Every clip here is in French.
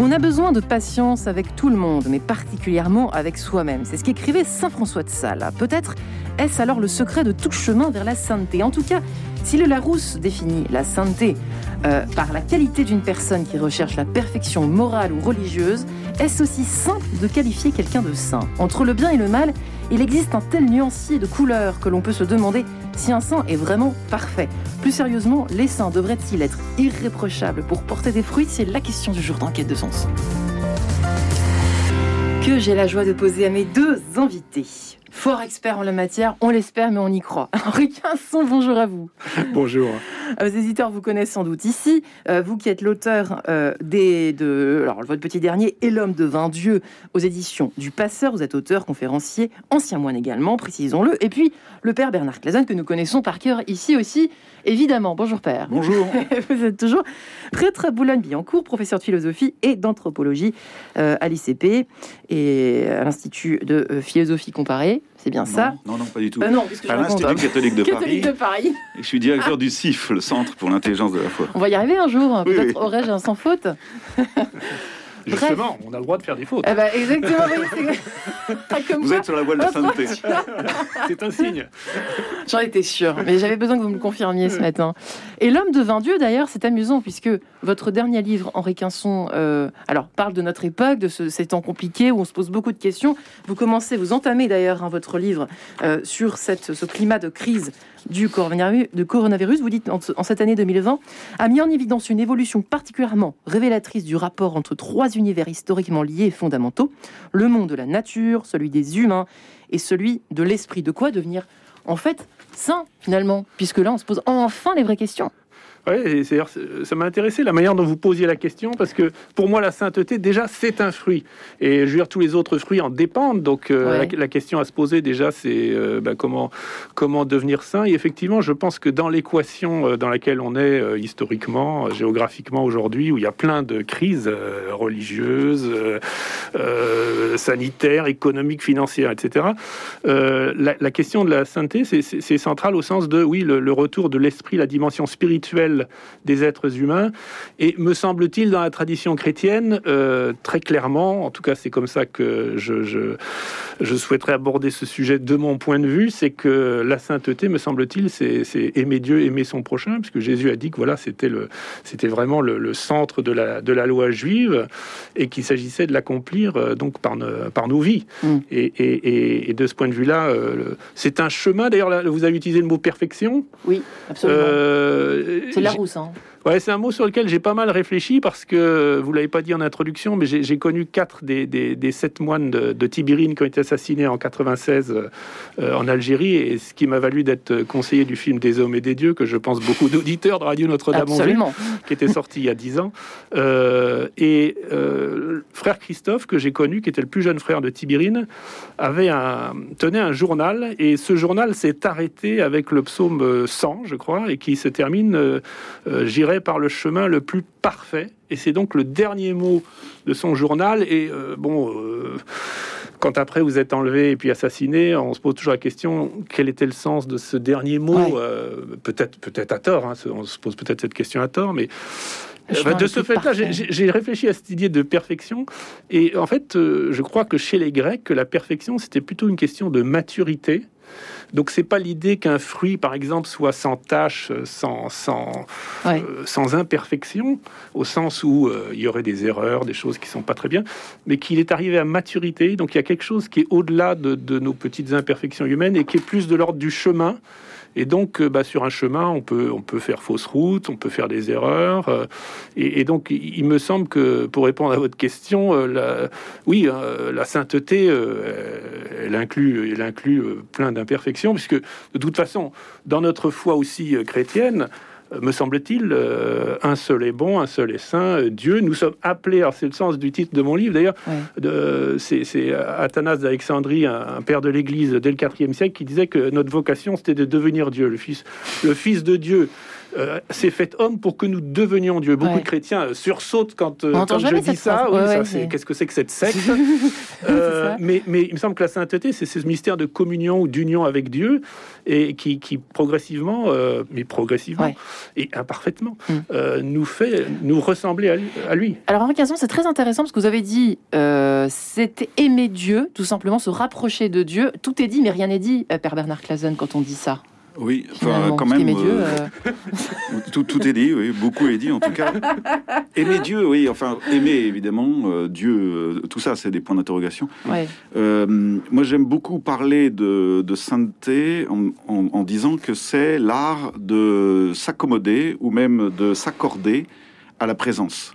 On a besoin de patience avec tout le monde, mais particulièrement avec soi-même. C'est ce qu'écrivait Saint François de Sales. Peut-être est-ce alors le secret de tout chemin vers la sainteté? En tout cas, si le Larousse définit la sainteté euh, par la qualité d'une personne qui recherche la perfection morale ou religieuse, est-ce aussi simple de qualifier quelqu'un de saint? Entre le bien et le mal, il existe un tel nuancier de couleurs que l'on peut se demander si un saint est vraiment parfait. Plus sérieusement, les saints devraient-ils être irréprochables pour porter des fruits? C'est la question du jour d'enquête de sens. Que j'ai la joie de poser à mes deux invités fort expert en la matière, on l'espère, mais on y croit. Henri Quinson, bonjour à vous. Bonjour. Vos éditeurs vous connaissent sans doute ici. Euh, vous qui êtes l'auteur euh, des, de alors, votre petit dernier et l'homme de vingt dieux aux éditions du Passeur. Vous êtes auteur, conférencier, ancien moine également, précisons-le. Et puis le père Bernard Clazen que nous connaissons par cœur ici aussi. Évidemment, bonjour père. Bonjour. Vous êtes toujours prêtre à Boulogne-Billancourt, professeur de philosophie et d'anthropologie euh, à l'ICP et à l'Institut de philosophie comparée. C'est bien ça Non, non, pas du tout. Euh, non, à l'Institut catholique de catholique Paris. de Paris. Et je suis directeur du CIF, le Centre pour l'intelligence de la foi. On va y arriver un jour. Oui, Peut-être oui. aurais-je un sans faute. Justement, on a le droit de faire des fautes. Eh ben, exactement. comme Vous quoi. êtes sur la voie de la sainteté. C'est un signe. J'en étais sûre, mais j'avais besoin que vous me le confirmiez ce matin. Et l'homme de 20 dieux, d'ailleurs, c'est amusant puisque votre dernier livre, Henri Quinson, euh, alors parle de notre époque, de ce, ces temps compliqués où on se pose beaucoup de questions. Vous commencez, vous entamez d'ailleurs hein, votre livre euh, sur cette, ce climat de crise du coronavirus. De coronavirus. Vous dites en, en cette année 2020 a mis en évidence une évolution particulièrement révélatrice du rapport entre trois univers historiquement liés et fondamentaux le monde de la nature, celui des humains et celui de l'esprit. De quoi devenir en fait saint finalement, puisque là on se pose enfin les vraies questions. Ouais, c'est- ça m'a intéressé la manière dont vous posiez la question parce que pour moi la sainteté déjà c'est un fruit et je veux dire tous les autres fruits en dépendent donc euh, Ouais. la, la question à se poser déjà c'est euh, bah, comment comment devenir saint et effectivement je pense que dans l'équation euh, dans laquelle on est euh, historiquement euh, géographiquement aujourd'hui où il y a plein de crises euh, religieuses euh, euh, sanitaires économiques financières etc euh, la, la question de la sainteté c'est- central au sens de oui le, le retour de l'esprit la dimension spirituelle des êtres humains. Et me semble-t-il, dans la tradition chrétienne, euh, très clairement, en tout cas c'est comme ça que je, je, je souhaiterais aborder ce sujet de mon point de vue, c'est que la sainteté, me semble-t-il, c'est aimer Dieu, aimer son prochain, puisque Jésus a dit que voilà, c'était vraiment le, le centre de la, de la loi juive, et qu'il s'agissait de l'accomplir euh, donc par, par nos vies. Mm. Et, et- et- et de ce point de vue-là, euh, c'est un chemin. D'ailleurs, vous avez utilisé le mot perfection? Oui, absolument. Euh, c'est la j'ai- rousse. Hein. Ouais, c'est un mot sur lequel j'ai pas mal réfléchi parce que vous l'avez pas dit en introduction, mais j'ai connu quatre des, des- des sept moines de, de Tibérine qui ont été assassinés en 96 euh, en Algérie, et ce qui m'a valu d'être conseiller du film Des hommes et des dieux, que je pense beaucoup d'auditeurs de Radio Notre-Dame ont vu, qui était sorti il y a dix ans. Euh, et euh, frère Christophe, que j'ai connu, qui était le plus jeune frère de Tibérine, avait un, tenait un journal, et ce journal s'est arrêté avec le psaume euh, 100, je crois, et qui se termine euh, par le chemin le plus parfait. Et c'est donc le dernier mot de son journal. Et euh, bon, euh, quand après vous êtes enlevé et puis assassiné, on se pose toujours la question quel était le sens de ce dernier mot? Ouais. Euh, Peut-être, peut-être à tort. hein, on se pose peut-être cette question à tort, mais chemin de ce fait-là, j'ai- réfléchi à cette idée de perfection. Et en fait, je crois que chez les Grecs, la perfection, c'était plutôt une question de maturité. Donc, c'est pas l'idée qu'un fruit, par exemple, soit sans tache, euh, sans, sans, Ouais. euh, sans imperfection, au sens où euh, il y aurait des erreurs, des choses qui sont pas très bien, mais qu'il est arrivé à maturité. Donc, il y a quelque chose qui est au-delà de, de nos petites imperfections humaines et qui est plus de l'ordre du chemin. Et donc, euh, bah, sur un chemin, on peut, on peut faire fausse route, on peut faire des erreurs. euh, et, donc, il me semble que, pour répondre à votre question, euh, la, oui, la sainteté, elle inclut, elle inclut plein d'imperfections, puisque de toute façon, dans notre foi aussi chrétienne, me semble-t-il, euh, un seul est bon, un seul est saint, Dieu. Nous sommes appelés, alors c'est le sens du titre de mon livre d'ailleurs, c'est Athanase d'Alexandrie, un, un père de l'Église dès le IVe siècle, qui disait que notre vocation c'était de devenir Dieu, le fils, le fils de Dieu. Euh, s'est fait homme pour que nous devenions Dieu. Beaucoup Ouais. de chrétiens euh, sursautent quand, euh, quand je dis ça. phrase. Oui, Ouais, ça, ouais, c'est- c'est- Qu'est-ce que c'est que cette secte C'est Euh, mais, mais il me semble que la sainteté, c'est ce mystère de communion ou d'union avec Dieu, et qui, qui progressivement, euh, mais progressivement Ouais. et imparfaitement, Mm. nous fait nous ressembler à lui. à lui. Alors, Henri Quinson, c'est très intéressant parce que vous avez dit c'était aimer Dieu, tout simplement se rapprocher de Dieu. Tout est dit, mais rien n'est dit, Père Bernard Clazen, quand on dit ça. Oui, enfin, quand même, Dieu, euh, euh, tout, tout est dit, oui, beaucoup est dit en tout cas. aimer Dieu, oui, enfin, aimer évidemment, euh, Dieu, euh, tout ça, c'est des points d'interrogation. ouais. Moi, j'aime beaucoup parler de, de sainteté en, en- en disant que c'est l'art de s'accommoder ou même de s'accorder à la présence.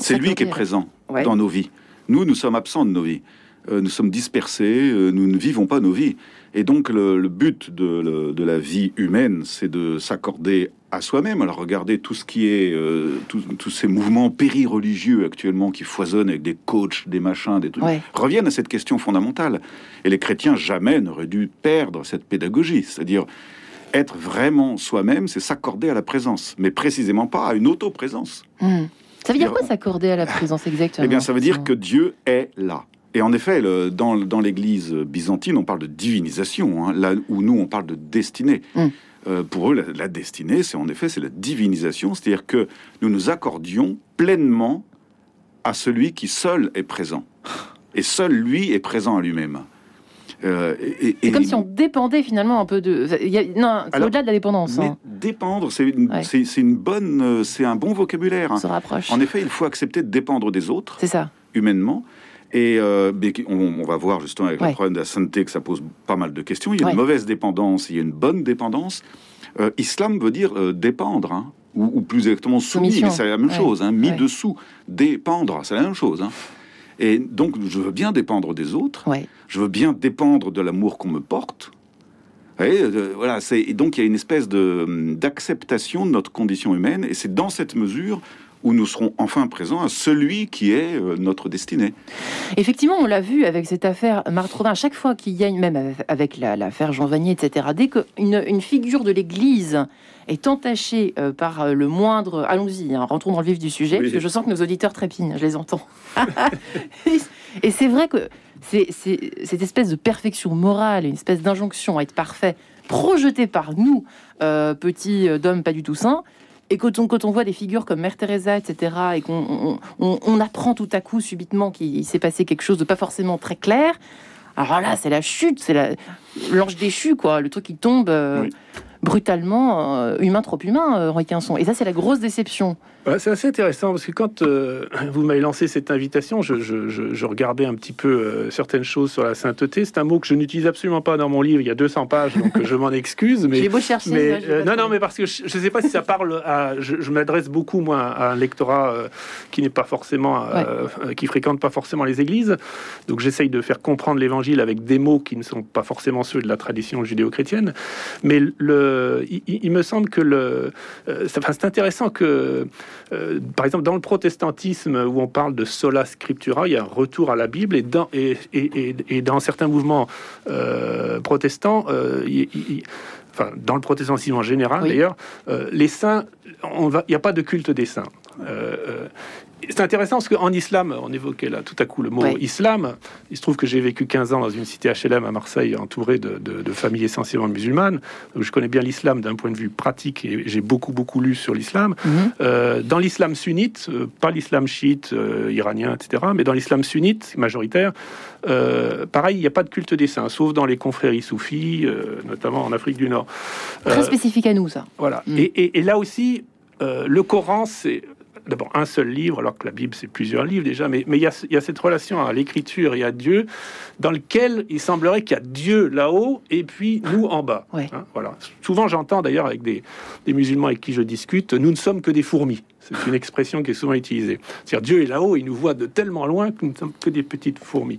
C'est lui qui est présent Ouais. dans nos vies. Nous, nous sommes absents de nos vies. Nous sommes dispersés, nous ne vivons pas nos vies. Et donc, le, le but de, le- de la vie humaine, c'est de s'accorder à soi-même. Alors, regardez tout ce qui est, euh, tous- ces mouvements péri-religieux actuellement qui foisonnent avec des coachs, des machins, des trucs Ouais. reviennent à cette question fondamentale. Et les chrétiens jamais n'auraient dû perdre cette pédagogie, c'est-à-dire être vraiment soi-même, c'est s'accorder à la présence, mais précisément pas à une auto-présence. Hmm. Ça veut Dire- quoi s'accorder à la présence exactement Eh bien, ça veut dire que Dieu est là. Et en effet, le- dans, dans l'Église byzantine, on parle de divinisation, hein, là où nous, on parle de destinée. Mm. Euh, pour eux, la, la destinée, c'est en effet, c'est la divinisation, c'est-à-dire que nous nous accordions pleinement à celui qui seul est présent. Et seul lui est présent à lui-même. Euh, C'est comme si on dépendait finalement un peu de. il y a- Non, c'est au-delà de la dépendance. Mais hein. dépendre, c'est une, Ouais. c'est- c'est une bonne, euh, c'est un bon vocabulaire. On se rapproche. En effet, il faut accepter de dépendre des autres. C'est ça. humainement. Et euh, on, on va voir justement avec Ouais. le problème de la sainteté que ça pose pas mal de questions. Il y a Ouais. une mauvaise dépendance, il y a une bonne dépendance. Euh, islam veut dire euh, dépendre, hein, ou, ou plus exactement soumis, mais c'est la même Ouais. chose. Hein, mis dessous, dépendre, c'est la même chose. hein. Et donc, je veux bien dépendre des autres. Je veux bien dépendre de l'amour qu'on me porte. Euh, voilà, c'est et donc il y a une espèce de hum, d'acceptation de notre condition humaine, et c'est dans cette mesure où nous serons enfin présents à celui qui est euh, notre destinée. Effectivement, on l'a vu avec cette affaire Marthe Rodin. À chaque fois qu'il y a, une, même avec- avec la- l'affaire Jean Vanier, etc., dès qu'une une figure de l'Église est entachée euh, par euh, le moindre... Allons-y, hein, rentrons dans le vif du sujet, Oui. parce que je sens que nos auditeurs trépignent, je les entends. Et c'est vrai que c'est cette espèce de perfection morale, une espèce d'injonction à être parfait, projetée par nous, euh, petits d'hommes pas du tout sains, et quand on, voit des figures comme Mère Teresa, etc., et qu'on on, apprend tout à coup subitement qu'il s'est passé quelque chose de pas forcément très clair, alors là, c'est la chute, c'est la- l'ange déchu, quoi, le truc qui tombe euh. Brutalement, euh, humain trop humain, euh, Quinson. Et ça, c'est la grosse déception. C'est assez intéressant parce que quand euh, vous m'avez lancé cette invitation, je, je- je- je regardais un petit peu euh, certaines choses sur la sainteté. C'est un mot que je n'utilise absolument pas dans mon livre. Il y a 200 pages, donc je m'en excuse. Mais J'ai beau chercher. Mais, là, non, non, mais parce que je ne sais pas si ça parle à. Je, m'adresse beaucoup, moi, à un lectorat qui n'est pas forcément. qui fréquente pas forcément les églises. Donc j'essaye de faire comprendre l'évangile avec des mots qui ne sont pas forcément ceux de la tradition judéo-chrétienne. Mais le, il, il me semble que le. euh, c'est- intéressant que, euh, par exemple, dans le protestantisme, où on parle de sola scriptura, il y a un retour à la Bible, et dans, et, et, dans certains mouvements euh, protestants, il- il- enfin, dans le protestantisme en général Oui. d'ailleurs, les saints, on va- il n'y a pas de culte des saints. Euh, euh, c'est intéressant parce qu'en islam, on évoquait là tout à coup le mot Ouais. islam. Il se trouve que j'ai vécu 15 ans dans une cité HLM à Marseille, entouré de, de- de familles essentiellement musulmanes. Donc je connais bien l'islam d'un point de vue pratique et j'ai beaucoup, beaucoup lu sur l'islam. Mhm. Euh, dans l'islam sunnite, pas l'islam chiite, euh, iranien, etc., mais dans l'islam sunnite majoritaire, euh, pareil, il n'y a pas de culte des saints, sauf dans les confréries soufis, notamment en Afrique du Nord. Très spécifique à nous, ça. voilà. Mm. Et, et- et là aussi, euh, le Coran, c'est d'abord un seul livre, alors que la Bible, c'est plusieurs livres déjà, mais mais il y, a, il y a cette relation à l'écriture et à Dieu, dans lequel il semblerait qu'il y a Dieu là-haut et puis nous en bas. Ouais. Hein, voilà. Souvent, j'entends d'ailleurs avec des, des musulmans avec qui je discute, nous ne sommes que des fourmis. C'est une expression qui est souvent utilisée. C'est-à-dire Dieu est là-haut, il nous voit de tellement loin que nous ne sommes que des petites fourmis.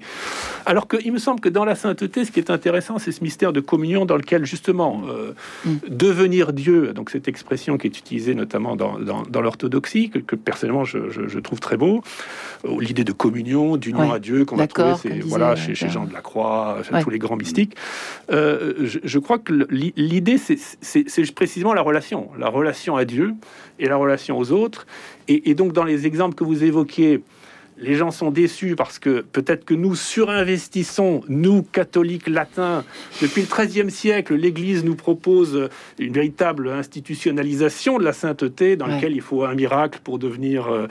Alors qu'il me semble que dans la sainteté, ce qui est intéressant, c'est ce mystère de communion dans lequel justement euh, mm. devenir Dieu, donc cette expression qui est utilisée notamment dans, dans, l'orthodoxie, que, personnellement je, trouve très beau, euh, l'idée de communion, d'union à Dieu qu'on va trouver voilà, chez, chez, Jean de la Croix, chez tous les grands mystiques. Euh, je, crois que l'idée, c'est précisément la relation, la relation à Dieu et la relation aux autres. Et, donc dans les exemples que vous évoquiez, les gens sont déçus parce que peut-être que nous surinvestissons, nous, catholiques latins. Depuis le XIIIe siècle, l'Église nous propose une véritable institutionnalisation de la sainteté dans laquelle il faut un miracle pour devenir, euh,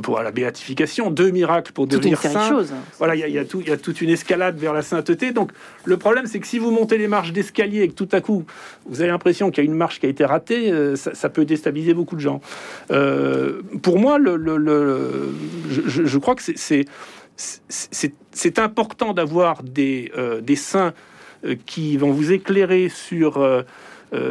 pour la béatification, deux miracles pour devenir saint. Chose. Voilà, il y, a, tout, il y a toute une escalade vers la sainteté. Donc le problème, c'est que si vous montez les marches d'escalier et que tout à coup, vous avez l'impression qu'il y a une marche qui a été ratée, euh, ça, peut déstabiliser beaucoup de gens. Euh, pour moi, le, je, je crois crois que c'est important d'avoir des, euh, saints euh, qui vont vous éclairer sur euh,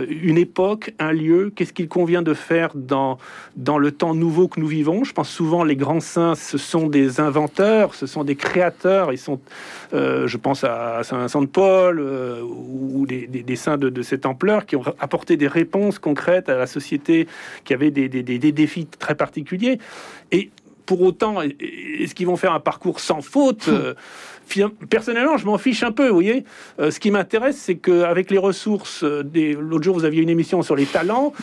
une époque, un lieu, qu'est-ce qu'il convient de faire dans, le temps nouveau que nous vivons? Je pense souvent les grands saints, ce sont des inventeurs, ce sont des créateurs. Ils sont, je pense à Saint Vincent de Paul ou des, des, saints de, de, cette ampleur qui ont apporté des réponses concrètes à la société qui avait des, des défis très particuliers. Et pour autant, est-ce qu'ils vont faire un parcours sans faute euh, Personnellement, je m'en fiche un peu, vous voyez. Euh, ce qui m'intéresse, c'est qu'avec les ressources, euh, des... l'autre jour, vous aviez une émission sur les talents.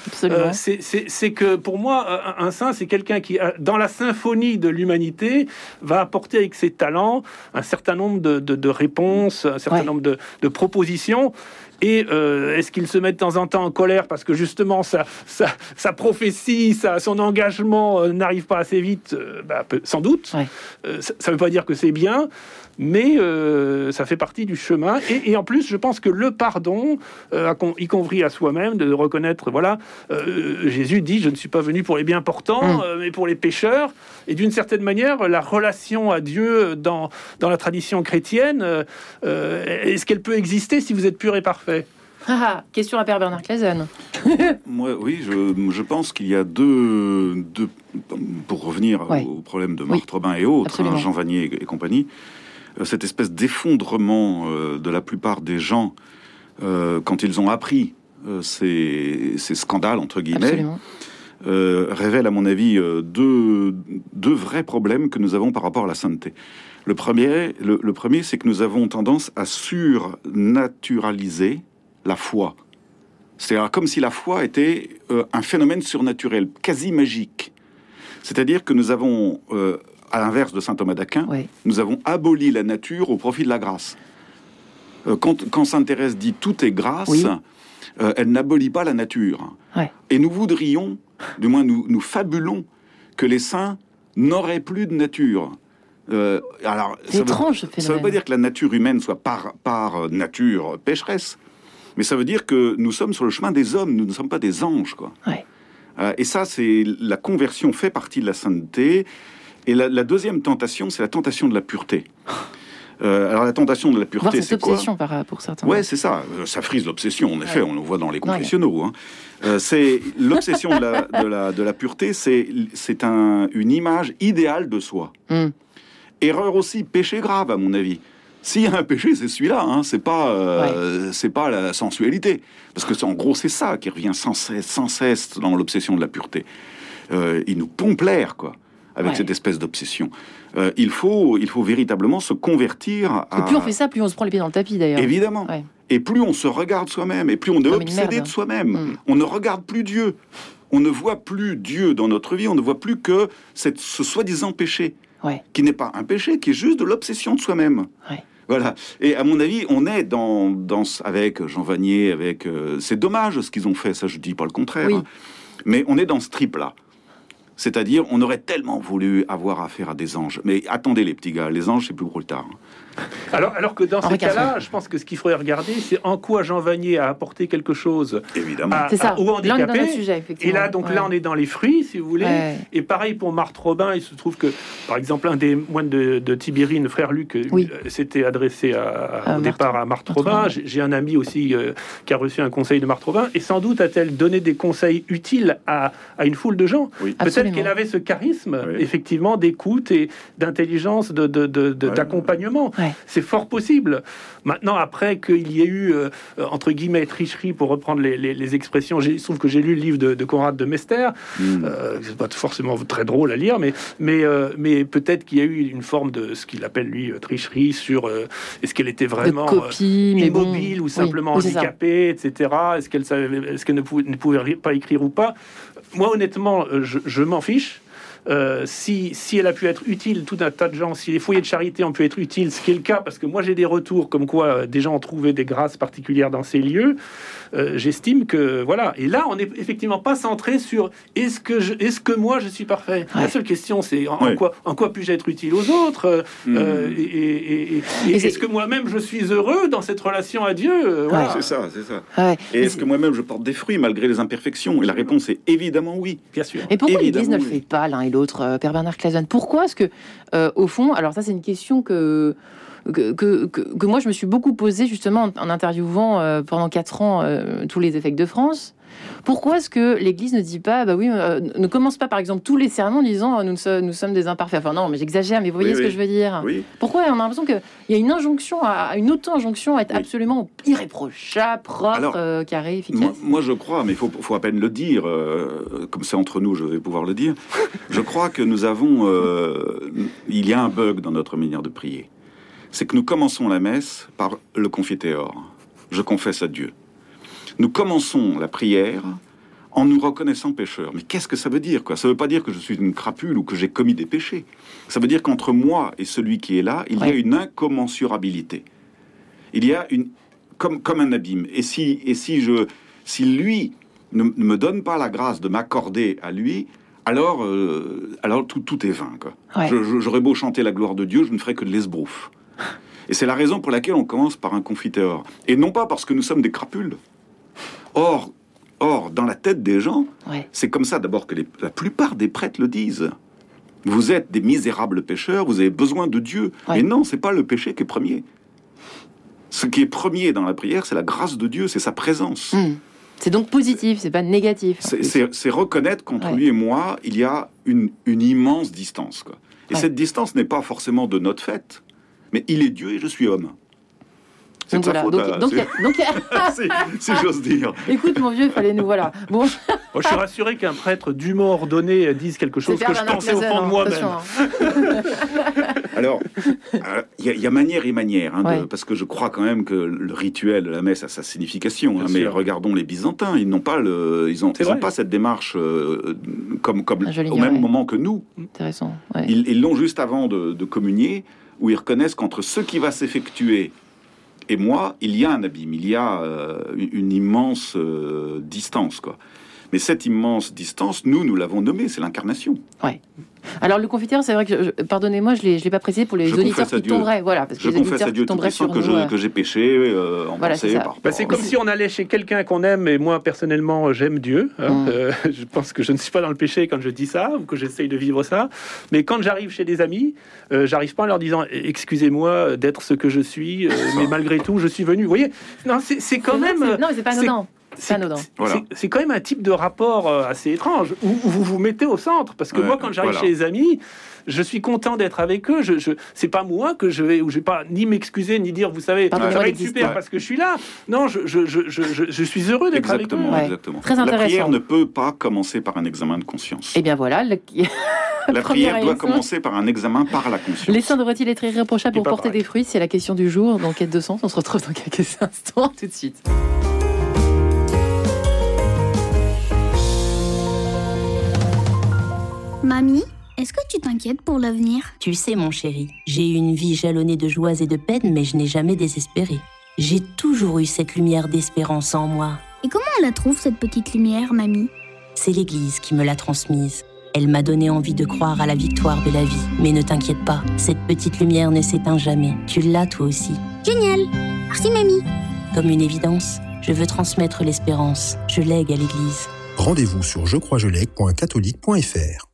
c'est que pour moi, un saint, c'est quelqu'un qui, dans la symphonie de l'humanité, va apporter avec ses talents un certain nombre de, réponses, un certain nombre de, de propositions. Et euh, est-ce qu'il se met de temps en temps en colère parce que justement sa, sa, prophétie, sa, son engagement euh, n'arrive pas assez vite euh, bah, Sans doute. ça ne veut pas dire que c'est bien mais euh, ça fait partie du chemin. Et, en plus, je pense que le pardon, euh, y compris à soi-même, de reconnaître, voilà, euh, Jésus dit, je ne suis pas venu pour les bien portants, mm. mais pour les pécheurs. Et d'une certaine manière, la relation à Dieu dans, dans la tradition chrétienne, est-ce qu'elle peut exister si vous êtes pur et parfait? Ah, ah, question à Père Bernard Clazen. Moi, oui, je, je pense qu'il y a deux, deux, pour revenir au problème de Marthe Robin et autres, hein, Jean Vanier et compagnie, euh, cette espèce d'effondrement euh, de la plupart des gens euh, quand ils ont appris ces, scandales, entre guillemets, révèle, à mon avis, deux, deux, vrais problèmes que nous avons par rapport à la sainteté. Le premier, le, premier c'est que nous avons tendance à surnaturaliser la foi. C'est-à-dire comme si la foi était un phénomène surnaturel, quasi magique. C'est-à-dire que nous avons à l'inverse de saint Thomas d'Aquin, nous avons aboli la nature au profit de la grâce. Euh, quand, saint Thérèse dit tout est grâce, euh, elle n'abolit pas la nature. Et nous voudrions, du moins nous, nous fabulons, que les saints n'auraient plus de nature. Euh, alors, ça étrange, ne veut pas dire que la nature humaine soit par, par nature pécheresse, mais ça veut dire que nous sommes sur le chemin des hommes, nous ne sommes pas des anges. Quoi. et ça, c'est la conversion fait partie de la sainteté. Et la, deuxième tentation, c'est la tentation de la pureté. Euh, alors la tentation de la pureté, c'est quoi obsession pour certains. Ouais, c'est ça. Euh, ça frise l'obsession. En effet, on le voit dans les confessionnaux. Hein. Euh, c'est l'obsession de la, de, la, de la pureté. C'est c'est un, une image idéale de soi. Hmm. Erreur aussi, péché grave à mon avis. S'il y a un péché, c'est celui-là. Hein. C'est pas c'est pas la sensualité, parce que en gros c'est ça qui revient sans cesse, sans cesse dans l'obsession de la pureté. il nous pompe l'air, quoi avec cette espèce d'obsession. Euh, il, faut, il faut véritablement se convertir à... Et plus on fait ça, plus on se prend les pieds dans le tapis d'ailleurs. Évidemment. Et plus on se regarde soi-même, et plus on est obsédé de soi-même. Mm. On ne regarde plus Dieu. On ne voit plus Dieu dans notre vie, on ne voit plus que cette, ce soi-disant péché, qui n'est pas un péché, qui est juste de l'obsession de soi-même. Voilà. Et à mon avis, on est dans, dans avec Jean Vanier, avec. Euh, c'est dommage ce qu'ils ont fait, ça je dis pas le contraire. Hein. Mais on est dans ce trip-là. C'est-à-dire, on aurait tellement voulu avoir affaire à des anges. Mais attendez, les petits gars, les anges, c'est plus gros le tard. Alors, alors que dans ces cas-là, je pense que ce qu'il faudrait regarder, c'est en quoi Jean Vanier a apporté quelque chose Évidemment. C'est ça. aux est dans handicapés. sujet, effectivement. Et là, donc Ouais. là, on est dans les fruits, si vous voulez. Ouais. Et pareil pour Marthe Robin, il se trouve que, par exemple, un des moines de, de Tibérine, frère Luc, euh, Oui. euh, s'était adressé à, À au Marthe- départ à Marthe Marthe Robin. Robin. J'ai un ami aussi euh, qui a reçu un conseil de Marthe Robin. Et sans doute a-t-elle donné des conseils utiles à, à une foule de gens. Oui. Peut-être qu'elle avait ce charisme, Oui. effectivement, d'écoute et d'intelligence, de, de- de- de- Ouais. C'est fort possible. Maintenant, après qu'il y ait eu, euh, entre guillemets, tricherie, pour reprendre les, les- les expressions, j'ai- il se trouve que j'ai lu le livre de, de Conrad de Mester. Mm. Euh, c'est pas forcément très drôle à lire, mais, mais, euh, mais peut-être qu'il y a eu une forme de ce qu'il appelle, lui, euh, tricherie sur euh, est-ce qu'elle était vraiment. de euh, copie, bon. immobile ou simplement oui, handicapée, etc. Est-ce qu'elle savait, est-ce qu'elle ne pouvait, ne pouvait pas écrire ou pas? Moi, honnêtement, je, je m'en fiche. Euh, si, si elle a pu être utile, tout un tas de gens, si les foyers de charité ont pu être utiles, ce qui est le cas, parce que moi j'ai des retours comme quoi euh, des gens ont trouvé des grâces particulières dans ces lieux, euh, j'estime que voilà. Et là, on n'est effectivement pas centré sur est-ce que je, est-ce que moi je suis parfait? La seule question, c'est en, quoi, en quoi puis-je être utile aux autres euh, Mm. euh, et, et- et- et- Et c'est- est-ce que moi-même je suis heureux dans cette relation à Dieu? C'est ça, c'est ça. Ouais. Et est-ce que moi-même je porte des fruits malgré les imperfections? Et la réponse est évidemment oui. Bien sûr. Et pourquoi l'Église ne le fait pas l'un et l'autre, euh, Père Bernard Clazen Pourquoi est-ce que, euh, au fond, alors ça c'est une question que que, que, moi je me suis beaucoup posée justement en, interviewant euh, pendant quatre ans tous les évêques de France. Pourquoi est-ce que l'Église ne dit pas, bah oui, euh, ne commence pas par exemple tous les sermons en disant euh, nous, nous sommes des imparfaits? Enfin non, mais j'exagère, mais vous voyez Oui, ce que je veux dire. Oui. Pourquoi on a l'impression qu'il y a une injonction, à, une auto-injonction à être absolument irréprochable, propre, Alors, euh, carré, efficace? Moi, moi, je crois, mais il faut, faut à peine le dire, euh, comme c'est entre nous, je vais pouvoir le dire. Je crois que nous avons. il y a un bug dans notre manière de prier. C'est que nous commençons la messe par le confiteor. Je confesse à Dieu. Nous commençons la prière en nous reconnaissant pécheurs. Mais qu'est-ce que ça veut dire quoi? Ça ne veut pas dire que je suis une crapule ou que j'ai commis des péchés. Ça veut dire qu'entre moi et celui qui est là, il y a une incommensurabilité. Il y a une comme comme un abîme. Et si et si je si lui ne, ne me donne pas la grâce de m'accorder à lui, alors euh, alors tout tout est vain. Ouais. J'aurais beau chanter la gloire de Dieu, je ne ferai que de l'esbrouf. Et c'est la raison pour laquelle on commence par un confiteur. Et non pas parce que nous sommes des crapules. Or, or dans la tête des gens, Ouais. c'est comme ça d'abord que les- la plupart des prêtres le disent. Vous êtes des misérables pécheurs, vous avez besoin de Dieu. Ouais. Mais non, c'est pas le péché qui est premier. Ce qui est premier dans la prière, c'est la grâce de Dieu, c'est sa présence. Hmm. C'est donc positif, c'est pas négatif. C'est- reconnaître qu'entre Ouais. lui et moi, il y a une, une immense distance. Quoi. Et cette distance n'est pas forcément de notre fait, mais il est Dieu et je suis homme. C'est Donc de sa voilà. faute. Donc, hein, donc, si, si j'ose dire. écoute mon vieux, il fallait nous voilà. Bon, Moi, je suis rassuré qu'un prêtre dûment ordonné euh, dise quelque chose que je pensais au fond de hein, moi-même. hein. Alors, euh, il y, a- il y a manière et manière, hein, de- Ouais. parce que je crois quand même que le rituel de la messe a sa signification. hein, mais regardons les Byzantins, ils n'ont pas le, ils ont, ils ont pas cette démarche euh, comme, comme Ah, au même moment que nous. Intéressant. ouais. Ils l'ont juste avant de, de communier, où ils reconnaissent qu'entre ce qui va s'effectuer et moi, il y a un abîme, il y a euh, une immense euh, distance, quoi. Mais cette immense distance, nous, nous l'avons nommée, c'est l'incarnation. Alors le confiteur, c'est vrai que, je- pardonnez-moi, je l'ai, je l'ai pas précisé pour les Je auditeurs qui Dieu. tomberaient, voilà, parce que Je les confesse à Dieu Tout-Puissant sur que, nous. je- euh, que j'ai péché euh, en Voilà, c'est Bah, comme si on allait chez quelqu'un qu'on aime, et moi personnellement j'aime Dieu. hein. Mm. Euh, je pense que je ne suis pas dans le péché quand je dis ça, ou que j'essaye de vivre ça. Mais quand j'arrive chez des amis, euh, j'arrive pas en leur disant excusez-moi d'être ce que je suis, euh, mais malgré tout je suis venu. Vous voyez? Non, c'est quand même. Non, mais c'est pas c'est- Voilà. quand même un type de rapport euh, assez étrange où, où vous vous mettez au centre. Parce que Ouais, moi, quand j'arrive voilà. chez les amis, je suis content d'être avec eux. Je, je, c'est pas moi que je vais, ou je vais pas ni m'excuser ni dire, vous savez, ça va être super parce que je suis là. Non, je, je, je, je, je- je suis heureux d'être avec eux. Exactement, Ouais. exactement. Très La intéressant. prière ne peut pas commencer par un examen de conscience. Eh bien voilà, le- La prière doit commencer par un examen par la conscience. les saints devraient-ils être irréprochables Et pour porter pareil. des fruits C'est la question du jour dans Quête de Sens. On se retrouve dans quelques instants, tout de suite. Mamie, est-ce que tu t'inquiètes pour l'avenir? Tu sais, mon chéri, j'ai eu une vie jalonnée de joies et de peines, mais je n'ai jamais désespéré. J'ai toujours eu cette lumière d'espérance en moi. Et comment on la trouve, cette petite lumière, mamie? C'est l'Église qui me l'a transmise. Elle m'a donné envie de croire à la victoire de la vie. Mais ne t'inquiète pas, cette petite lumière ne s'éteint jamais. Tu l'as toi aussi. Génial Merci, mamie Comme une évidence, je veux transmettre l'espérance. Je lègue à l'Église. Rendez-vous sur jecroisjelègue.catholique.fr.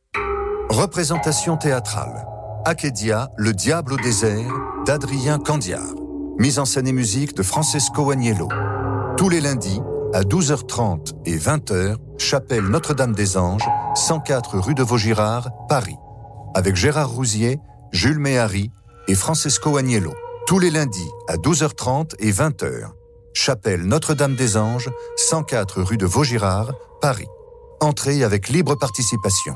Représentation théâtrale. Akedia, Le Diable au désert, d'Adrien Candiard. Mise en scène et musique de Francesco Agnello. Tous les lundis, à 12h30 et 20h, chapelle Notre-Dame des Anges, 104 rue de Vaugirard, Paris. Avec Gérard Rousier, Jules Méhari et Francesco Agnello. Tous les lundis, à 12h30 et 20h. Chapelle Notre-Dame des Anges, 104 rue de Vaugirard, Paris. Entrée avec libre participation.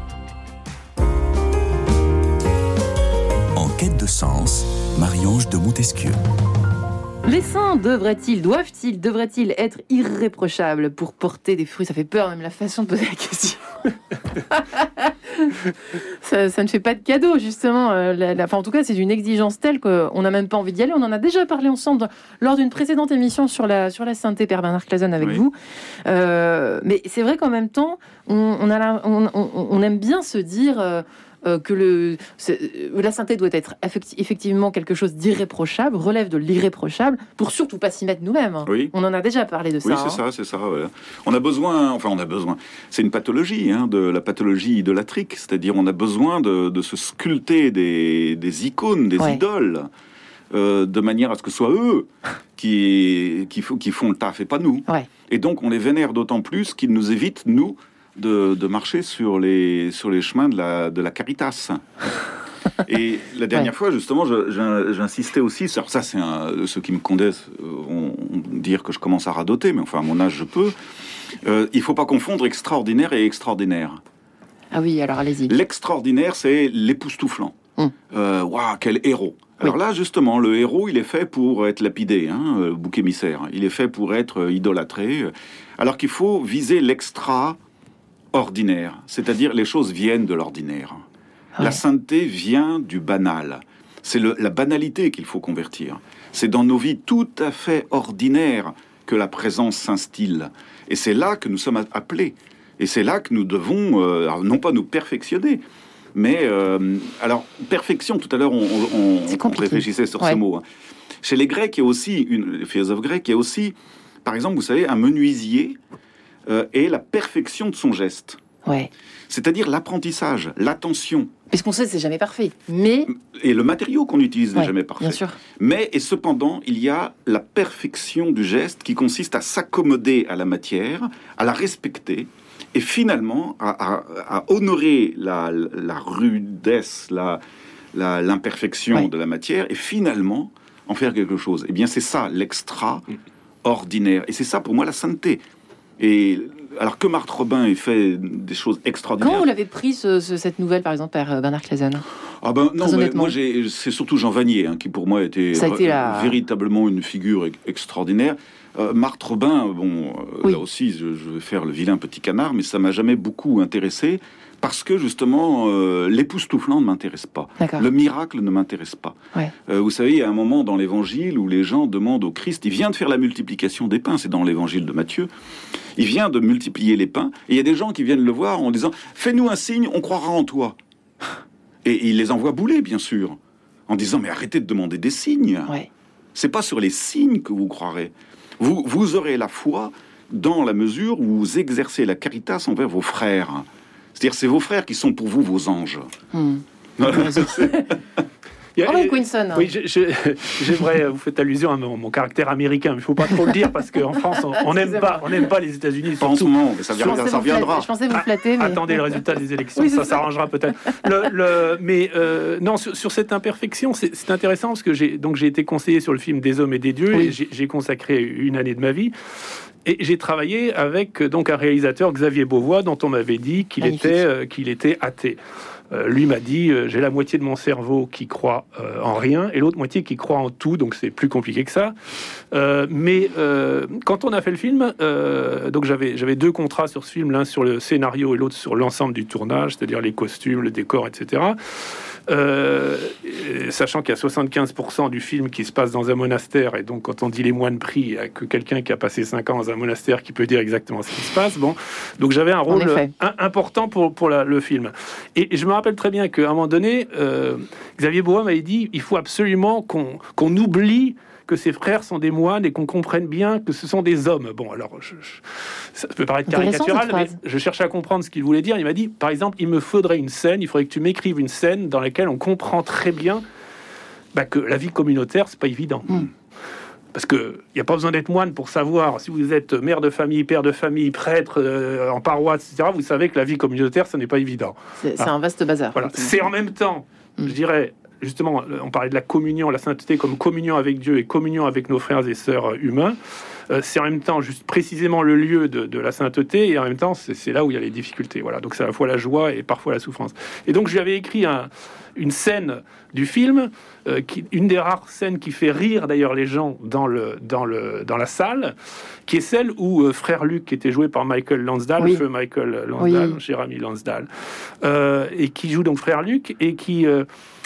Quête de sens, Marie-Ange de Montesquieu. Les saints devraient-ils, doivent-ils, devraient-ils être irréprochables pour porter des fruits? Ça fait peur même la façon de poser la question. ça, ça ne fait pas de cadeau justement. euh, la- la- enfin, en tout cas, c'est une exigence telle qu'on n'a même pas envie d'y aller. On en a déjà parlé ensemble lors d'une précédente émission sur la, sur la sainteté, Père Bernard Clazen, avec Oui. vous. Euh, mais c'est vrai qu'en même temps, on, on a la- on, on- on aime bien se dire... euh, euh, que le, euh, la sainteté doit être effecti- effectivement quelque chose d'irréprochable, relève de l'irréprochable, pour surtout pas s'y mettre nous-mêmes. hein. Oui. On en a déjà parlé de ça. Oui, hein. c'est ça, c'est ça. voilà. On a besoin, enfin, on a besoin. C'est une pathologie, hein, de la pathologie idolatrique, c'est-à-dire on a besoin de, de se sculpter des, des icônes, des Ouais. idoles, euh, de manière à ce que ce soit eux qui, qui, font- qui font le taf et pas nous. Ouais. Et donc on les vénère d'autant plus qu'ils nous évitent, nous, de, de marcher sur les, sur les chemins de la, de la caritas. Et la dernière fois, justement, j'insistais aussi, sur ça c'est ceux qui me connaissent euh, vont dire que je commence à radoter, mais enfin à mon âge je peux. Euh, il faut pas confondre extraordinaire et extraordinaire. Ah oui, alors allez-y. L'extraordinaire, c'est l'époustouflant. Hum. Euh, Waouh, quel héros Alors là, justement, le héros, il est fait pour être lapidé, hein, euh, bouc émissaire. Il est fait pour être euh, idolâtré. Alors qu'il faut viser l'extraordinaire, c'est-à-dire les choses viennent de l'ordinaire. Ouais. La sainteté vient du banal. C'est la banalité qu'il faut convertir. C'est dans nos vies tout à fait ordinaires que la présence s'instille. Et c'est là que nous sommes appelés. Et c'est là que nous devons, euh, non pas nous perfectionner, mais euh, alors perfection. Tout à l'heure, on, on- réfléchissait sur Ouais. ce mot. hein. Chez les Grecs, il y a aussi une les philosophes grecs, il y a aussi, par exemple, vous savez, un menuisier euh, est la perfection de son geste, Ouais. c'est-à-dire l'apprentissage, l'attention. Parce qu'on sait que c'est jamais parfait. Mais, Et le matériau qu'on utilise n'est Ouais, jamais parfait. bien sûr. Mais, et cependant, il y a la perfection du geste qui consiste à s'accommoder à la matière, à la respecter, et finalement à, à- à honorer la, la rudesse, la- l'imperfection Ouais. de la matière, et finalement en faire quelque chose. Eh bien, c'est ça, l'extraordinaire. Et c'est ça, pour moi, la sainteté. Et alors que Marthe Robin ait fait des choses extraordinaires. Comment vous l'avez pris, ce- ce- cette nouvelle, par exemple, Père Bernard Clazen Ah ben non, mais moi c'est surtout Jean Vanier hein, qui pour moi était, Ça a été vra- la- véritablement une figure ex- extraordinaire. Euh, Marthe Robin, bon, euh, Oui. là aussi je, je vais faire le vilain petit canard, mais ça m'a jamais beaucoup intéressé parce que justement euh, l'époustouflant ne m'intéresse pas, le miracle ne m'intéresse pas. Ouais. Euh, vous savez, il y a un moment dans l'Évangile où les gens demandent au Christ, il vient de faire la multiplication des pains, c'est dans l'Évangile de Matthieu. Il vient de multiplier les pains, et il y a des gens qui viennent le voir en disant Fais-nous un signe, on croira en toi. Et il les envoie bouler, bien sûr, en disant Mais arrêtez de demander des signes. Ouais. C'est pas sur les signes que vous croirez. Vous, vous aurez la foi dans la mesure où vous exercez la caritas envers vos frères. C'est-à-dire, c'est vos frères qui sont pour vous vos anges. Hmm. Quinson. Oui, je- je- j'aimerais. Vous faites allusion à mon, mon caractère américain, mais il faut pas trop le dire parce qu'en France, on- n'aime pas, on n'aime pas les États-Unis. Pas en ce moment, mais ça, flatter- reviendra. Je pensais vous flatter, mais... Attendez le résultat des élections, Oui, ça ça. s'arrangera peut-être. Le, le- mais euh, non, sur, sur cette imperfection, c'est intéressant parce que j'ai donc j'ai été conseiller sur le film Des hommes et des dieux Oui. et j'ai- j'ai consacré une année de ma vie. Et j'ai travaillé avec euh, donc un réalisateur Xavier Beauvois dont on m'avait dit qu'il était euh, qu'il était athée. euh, lui m'a dit euh, j'ai la moitié de mon cerveau qui croit euh, en rien et l'autre moitié qui croit en tout, donc c'est plus compliqué que ça. Mais quand on a fait le film, donc j'avais j'avais deux contrats sur ce film, l'un sur le scénario et l'autre sur l'ensemble du tournage, c'est-à-dire les costumes, le décor, etc. Euh, et sachant qu'il y a 75% du film qui se passe dans un monastère, et donc quand on dit les moines prient, il n'y a que quelqu'un qui a passé 5 ans dans un monastère qui peut dire exactement ce qui se passe. Bon, donc j'avais un rôle important pour, pour la- le film. Et, je me rappelle très bien qu'à un moment donné, euh, Xavier Bois m'avait dit il faut absolument qu'on qu'on oublie que ses frères sont des moines et qu'on comprenne bien que ce sont des hommes. Bon, alors, je- je- ça peut paraître caricatural, mais je cherche à comprendre ce qu'il voulait dire. Il m'a dit, par exemple, il me faudrait une scène, il faudrait que tu m'écrives une scène dans laquelle on comprend très bien bah, que la vie communautaire, c'est pas évident. Mm. Parce qu'il n'y a pas besoin d'être moine pour savoir, si vous êtes mère de famille, père de famille, prêtre, euh, en paroisse, etc., vous savez que la vie communautaire, ce n'est pas évident. C'est Ah. un vaste bazar. Voilà. C'est en même temps, je dirais, justement, on parlait de la communion, la sainteté comme communion avec Dieu et communion avec nos frères et sœurs humains. Euh, c'est en même temps juste précisément le lieu de, de la sainteté et en même temps c'est là où il y a les difficultés. Voilà, donc c'est à la fois la joie et parfois la souffrance. Et donc je lui avais écrit un- une scène du film, euh, qui, une des rares scènes qui fait rire d'ailleurs les gens dans, le, dans, le, dans la salle, qui est celle où euh, frère Luc, qui était joué par Michael Lansdale, Oui. feu Michael Lansdale, Oui. cher ami Lansdale, euh, et qui joue donc frère Luc et qui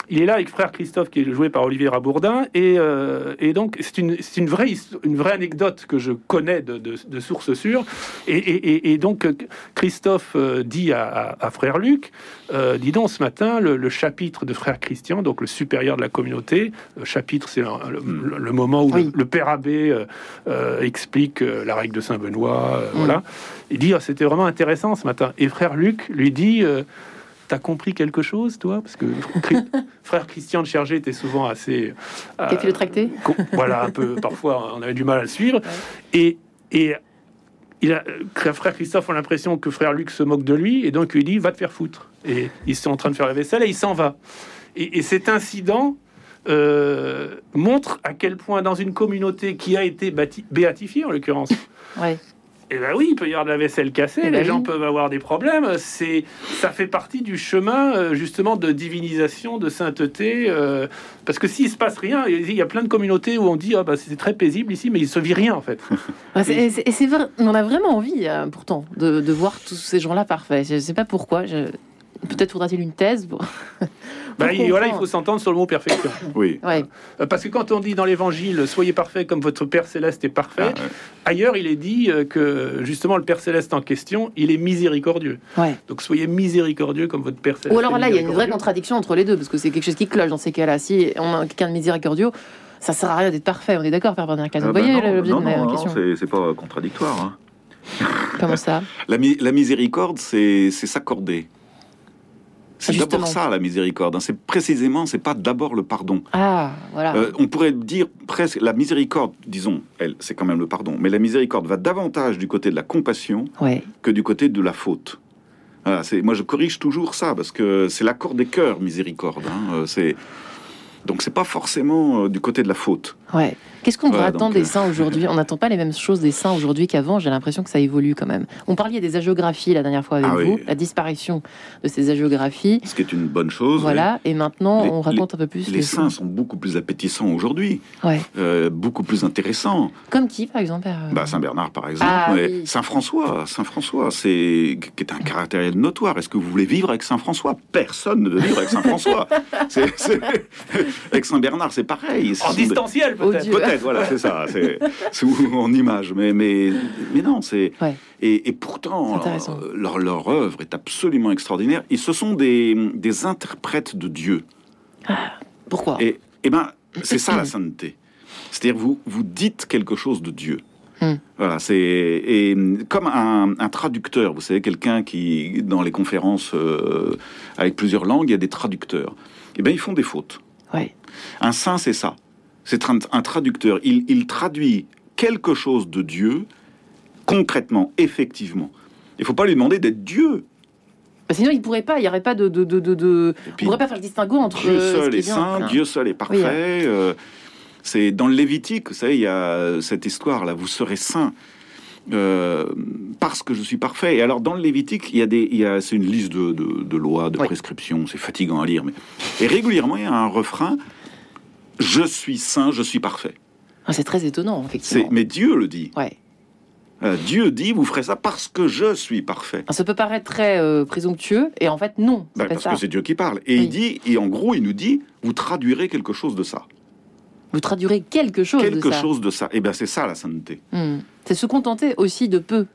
il est là avec frère Christophe qui est joué par Olivier Rabourdin. Et, euh, et donc c'est une, c'est une vraie une vraie anecdote que je connais de, de, de sources sûres et, et- et- et donc euh, Christophe euh, dit à, à- à frère Luc euh, dis donc ce matin le, le chapitre de frère Christian donc le supérieur de la communauté le chapitre c'est un- le, le- le moment où Oui. le, le père abbé euh, euh, explique euh, la règle de Saint Benoît euh, Mm. voilà. Il dit Ah, c'était vraiment intéressant ce matin. Et frère Luc lui dit euh, T'as compris quelque chose, toi? Parce que frère Christian de Chergé était souvent assez. euh, le tracté? Voilà, un peu. Parfois, on avait du mal à le suivre. Et, et il a, euh, frère Christophe a l'impression que frère Luc se moque de lui, et donc il dit Va te faire foutre. Et ils sont en train de faire la vaisselle et il s'en va. Et, et cet incident euh, montre à quel point, dans une communauté qui a été bâti- béatifiée, en l'occurrence, Ouais. Eh ben oui, il peut y avoir de la vaisselle cassée, Eh les ben gens peuvent avoir des problèmes. C'est, ça fait partie du chemin euh, justement de divinisation, de sainteté. euh, parce que s'il se passe rien, il y a plein de communautés où on dit ah bah c'est très paisible ici, mais il se vit rien en fait. Et c'est- et c'est vrai, on a vraiment envie, euh, pourtant, de, de voir tous ces gens-là parfaits. Je ne sais pas pourquoi. je- Peut-être faudra-t-il une thèse pour. Bah, pour il- voilà, il faut s'entendre sur le mot perfection. Oui. Ouais. Euh, Parce que quand on dit dans l'Évangile soyez parfaits comme votre Père céleste est parfait, Ah, ouais. ailleurs il est dit euh, que justement le Père céleste en question, il est miséricordieux. Ouais. Donc soyez miséricordieux comme votre Père céleste. Ou alors est là, il y a une vraie contradiction entre les deux, parce que c'est quelque chose qui cloche dans ces cas-là. Si on a quelqu'un de miséricordieux, ça sert à rien d'être parfait. On est d'accord, Père Bernard Cazot. Ah Vous voyez non, l'objet non, de ma non, non, question c'est- c'est pas contradictoire. hein. Comment ça? La, mi- la miséricorde, c'est s'accorder. C'est d'abord ça, la miséricorde. hein. C'est précisément, c'est pas d'abord le pardon. Ah, voilà. Euh, on pourrait dire presque la miséricorde, disons, elle, c'est quand même le pardon, mais la miséricorde va davantage du côté de la compassion Ouais. que du côté de la faute. Voilà, c'est, moi, je corrige toujours ça parce que c'est l'accord des cœurs, miséricorde. hein. Euh, c'est donc c'est pas forcément euh, du côté de la faute. Ouais. Qu'est-ce qu'on Voilà, donc, des euh, saints aujourd'hui? On n'attend pas les mêmes choses des saints aujourd'hui qu'avant. J'ai l'impression que ça évolue quand même. On parlait des hagiographies la dernière fois avec Ah vous, oui. la disparition de ces hagiographies. Ce qui est une bonne chose. Voilà. Et maintenant, Les- on raconte un peu plus Les saints sont beaucoup plus appétissants aujourd'hui, Ouais. euh, beaucoup plus intéressants. Comme qui, par exemple euh, Bah, Saint Bernard, par exemple, Ah, oui. Saint François, Saint François, c'est qui est un caractère notoire. Est-ce que vous voulez vivre avec Saint François? Personne ne veut vivre avec Saint François. Avec Saint Bernard, c'est pareil. En distanciel peut-être. Voilà, c'est ça. C'est en image, mais mais mais non, c'est Ouais. et, et pourtant euh, leur leur œuvre est absolument extraordinaire. Et ce sont des des interprètes de Dieu. Pourquoi? Et, eh ben, c'est ça la sainteté. C'est-à-dire vous vous dites quelque chose de Dieu. Hmm. Voilà, c'est et hum, comme un, un traducteur. Vous savez, quelqu'un qui dans les conférences euh, avec plusieurs langues, il y a des traducteurs. Eh ben, ils font des fautes. Ouais. Un saint, c'est ça. C'est un, un traducteur. Il, il traduit quelque chose de Dieu concrètement, effectivement. Il faut pas lui demander d'être Dieu. Bah, sinon, il pourrait pas. Il n'y aurait pas de. de, de, de, On pourrait pas faire le distinguo entre. Dieu euh, seul est bien, saint, Dieu seul est parfait. Oui, euh, c'est dans le Lévitique, vous savez, il y a cette histoire là, vous serez saints. euh, parce que je suis parfait. Et alors, dans le Lévitique, il y a des, il y a, c'est une liste de, de, de lois, de Oui. prescriptions, c'est fatigant à lire, mais et régulièrement il y a un refrain je suis saint, je suis parfait. Ah, c'est très étonnant, effectivement. mais Dieu le dit. Ouais. Euh, Dieu dit vous ferez ça parce que je suis parfait. Alors, Ça peut paraître très euh, présomptueux, et en fait, non, Ben, parce ça. que c'est Dieu qui parle. Et Oui. il dit, et en gros, il nous dit, vous traduirez quelque chose de ça. Vous traduirez quelque chose quelque de ça. chose de ça. Et bien, c'est ça la sainteté. Hmm. C'est se contenter aussi de peu.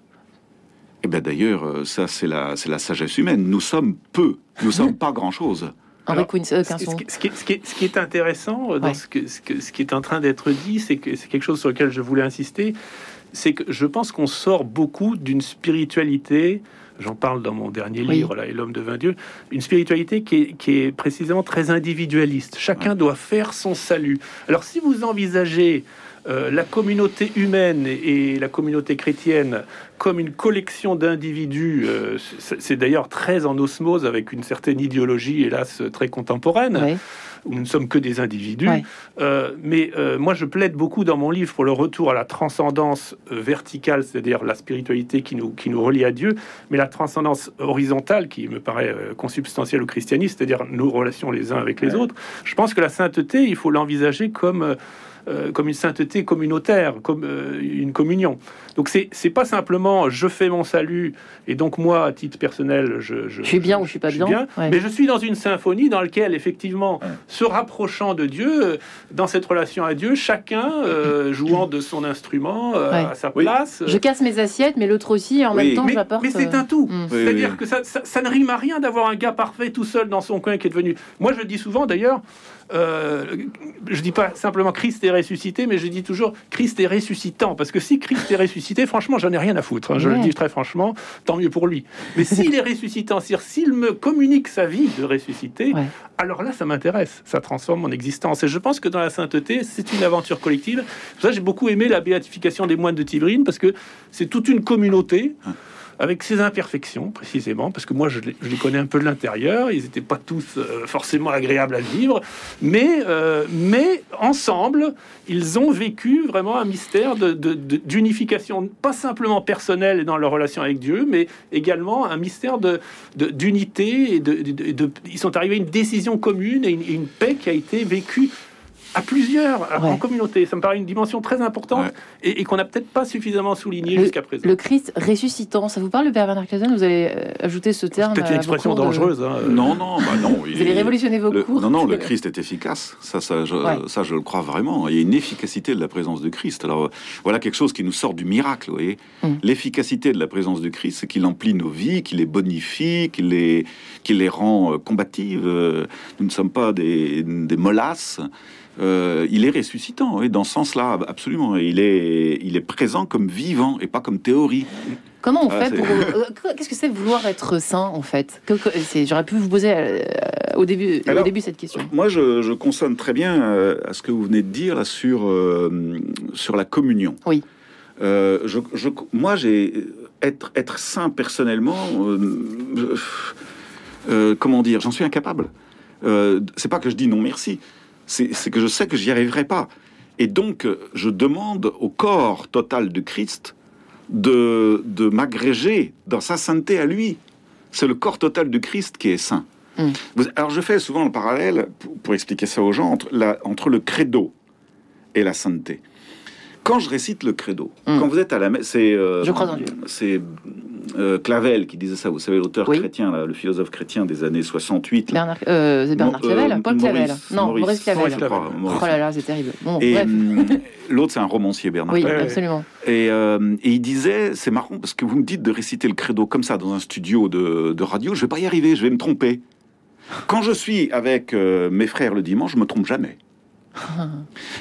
Et bien, d'ailleurs, euh, ça, c'est la, la sagesse humaine. Nous sommes peu. Nous sommes pas grand-chose. Quinn- euh, Ce, qui- ce qui, ce qui est, ce qui est intéressant euh, dans Ouais. que, ce, que- ce qui est en train d'être dit, c'est que c'est quelque chose sur lequel je voulais insister, c'est que je pense qu'on sort beaucoup d'une spiritualité, j'en parle dans mon dernier Oui. livre, là, Et l'homme devint Dieu, une spiritualité qui est, qui est précisément très individualiste. Chacun doit faire son salut. Alors si vous envisagez euh, la communauté humaine et, et la communauté chrétienne comme une collection d'individus, euh, c'est d'ailleurs très en osmose avec une certaine idéologie, hélas, très contemporaine où nous ne sommes que des individus. Euh, mais moi, je plaide beaucoup dans mon livre pour le retour à la transcendance verticale, c'est-à-dire la spiritualité qui nous, qui nous relie à Dieu, mais la transcendance horizontale qui me paraît consubstantielle au christianisme, c'est-à-dire nos relations les uns avec les autres. Je pense que la sainteté, il faut l'envisager comme... euh, comme une sainteté communautaire, comme euh, une communion. Donc c'est c'est pas simplement je fais mon salut et donc moi à titre personnel je Je suis bien ou je suis pas bien. Ouais. mais je suis dans une symphonie dans laquelle, effectivement, Ouais. se rapprochant de Dieu, dans cette relation à Dieu, chacun euh, jouant de son instrument euh, Ouais. à sa Oui. place. Je casse mes assiettes, mais l'autre aussi, et en Oui. même temps, mais j'apporte. mais c'est un tout. hmm. Oui, C'est-à-dire oui. que ça, ça, ça ne rime à rien d'avoir un gars parfait tout seul dans son coin qui est devenu. Moi, je dis souvent d'ailleurs, euh, je dis pas simplement Christ est ressuscité, mais je dis toujours Christ est ressuscitant. Parce que si Christ est ressuscité, franchement, j'en ai rien à foutre. hein, je Ouais. le dis très franchement, tant mieux pour lui. Mais s'il est ressuscitant, c'est-à-dire s'il me communique sa vie de ressuscité, Ouais. alors là, ça m'intéresse. Ça transforme mon existence. Et je pense que dans la sainteté, c'est une aventure collective. Pour ça j'ai beaucoup aimé la béatification des moines de Tibrine, parce que c'est toute une communauté avec ses imperfections, précisément, parce que moi, je les, connais un peu de l'intérieur. Ils n'étaient pas tous euh, forcément agréables à vivre, mais, euh, mais ensemble, ils ont vécu vraiment un mystère de- de- de- d'unification, pas simplement personnelle dans leur relation avec Dieu, mais également un mystère d'unité et de- ils sont arrivés à une décision commune et une, et une paix qui a été vécue à plusieurs, en communauté. Ça me paraît une dimension très importante Ouais. et, et qu'on n'a peut-être pas suffisamment souligné Le- jusqu'à présent. Le Christ ressuscitant, ça vous parle, le Père Bernard Clazen Vous allez euh, ajouter ce terme peut-être une expression cours de- dangereuse. hein. Non, non, bah non. il Vous allez est- révolutionner vos le- cours. non, non, le Christ est efficace. Ça, ça, je, Ouais. ça, je le crois vraiment. Il y a une efficacité de la présence de Christ. Alors, euh, voilà quelque chose qui nous sort du miracle, vous voyez. Mm. L'efficacité de la présence de Christ, c'est qu'il emplit nos vies, qu'il les bonifie, qu'il les, qu'il les rend euh, combatives. Euh, Nous ne sommes pas des, des molasses. Euh, il est ressuscitant, oui, dans ce sens-là, absolument. Il est, il est présent comme vivant et pas comme théorie. Comment on Ah, fait pour. euh, Qu'est-ce que c'est vouloir être saint, en fait? J'aurais pu vous poser euh, au, début, au début cette question. Moi, je, je consonne très bien euh, à ce que vous venez de dire là, sur, euh, sur la communion. Oui. Euh, je, je- moi, j'ai être, être saint personnellement, euh, euh, comment dire, j'en suis incapable. Euh, c'est pas que je dis non merci, c'est que je sais que j'y arriverai pas. Et donc, euh, je demande au corps total de Christ de, de m'agréger dans sa sainteté à lui. C'est le corps total de Christ qui est saint. Mm. Alors, je fais souvent le parallèle, pour, pour expliquer ça aux gens, entre, la- entre le credo et la sainteté. Quand je récite le credo, Mm. quand vous êtes à la messe, c'est euh, Je crois en Dieu. c'est euh, Clavel qui disait ça. Vous savez, l'auteur Oui. chrétien, là, le philosophe chrétien des années 68. là. Bernard, euh, c'est Bernard euh, Clavel Paul Clavel Maurice- Non, Maurice, Maurice- Clavel. Crois, Maurice. Oh là là, c'est terrible. Bon, Et bref. hum, l'autre, c'est un romancier, Bernard Oui, Clavel. Absolument. Et, euh, et il disait, c'est marrant parce que vous me dites de réciter le credo comme ça dans un studio de, de radio, je vais pas y arriver, je vais me tromper. Quand je suis avec euh, mes frères le dimanche, je me trompe jamais.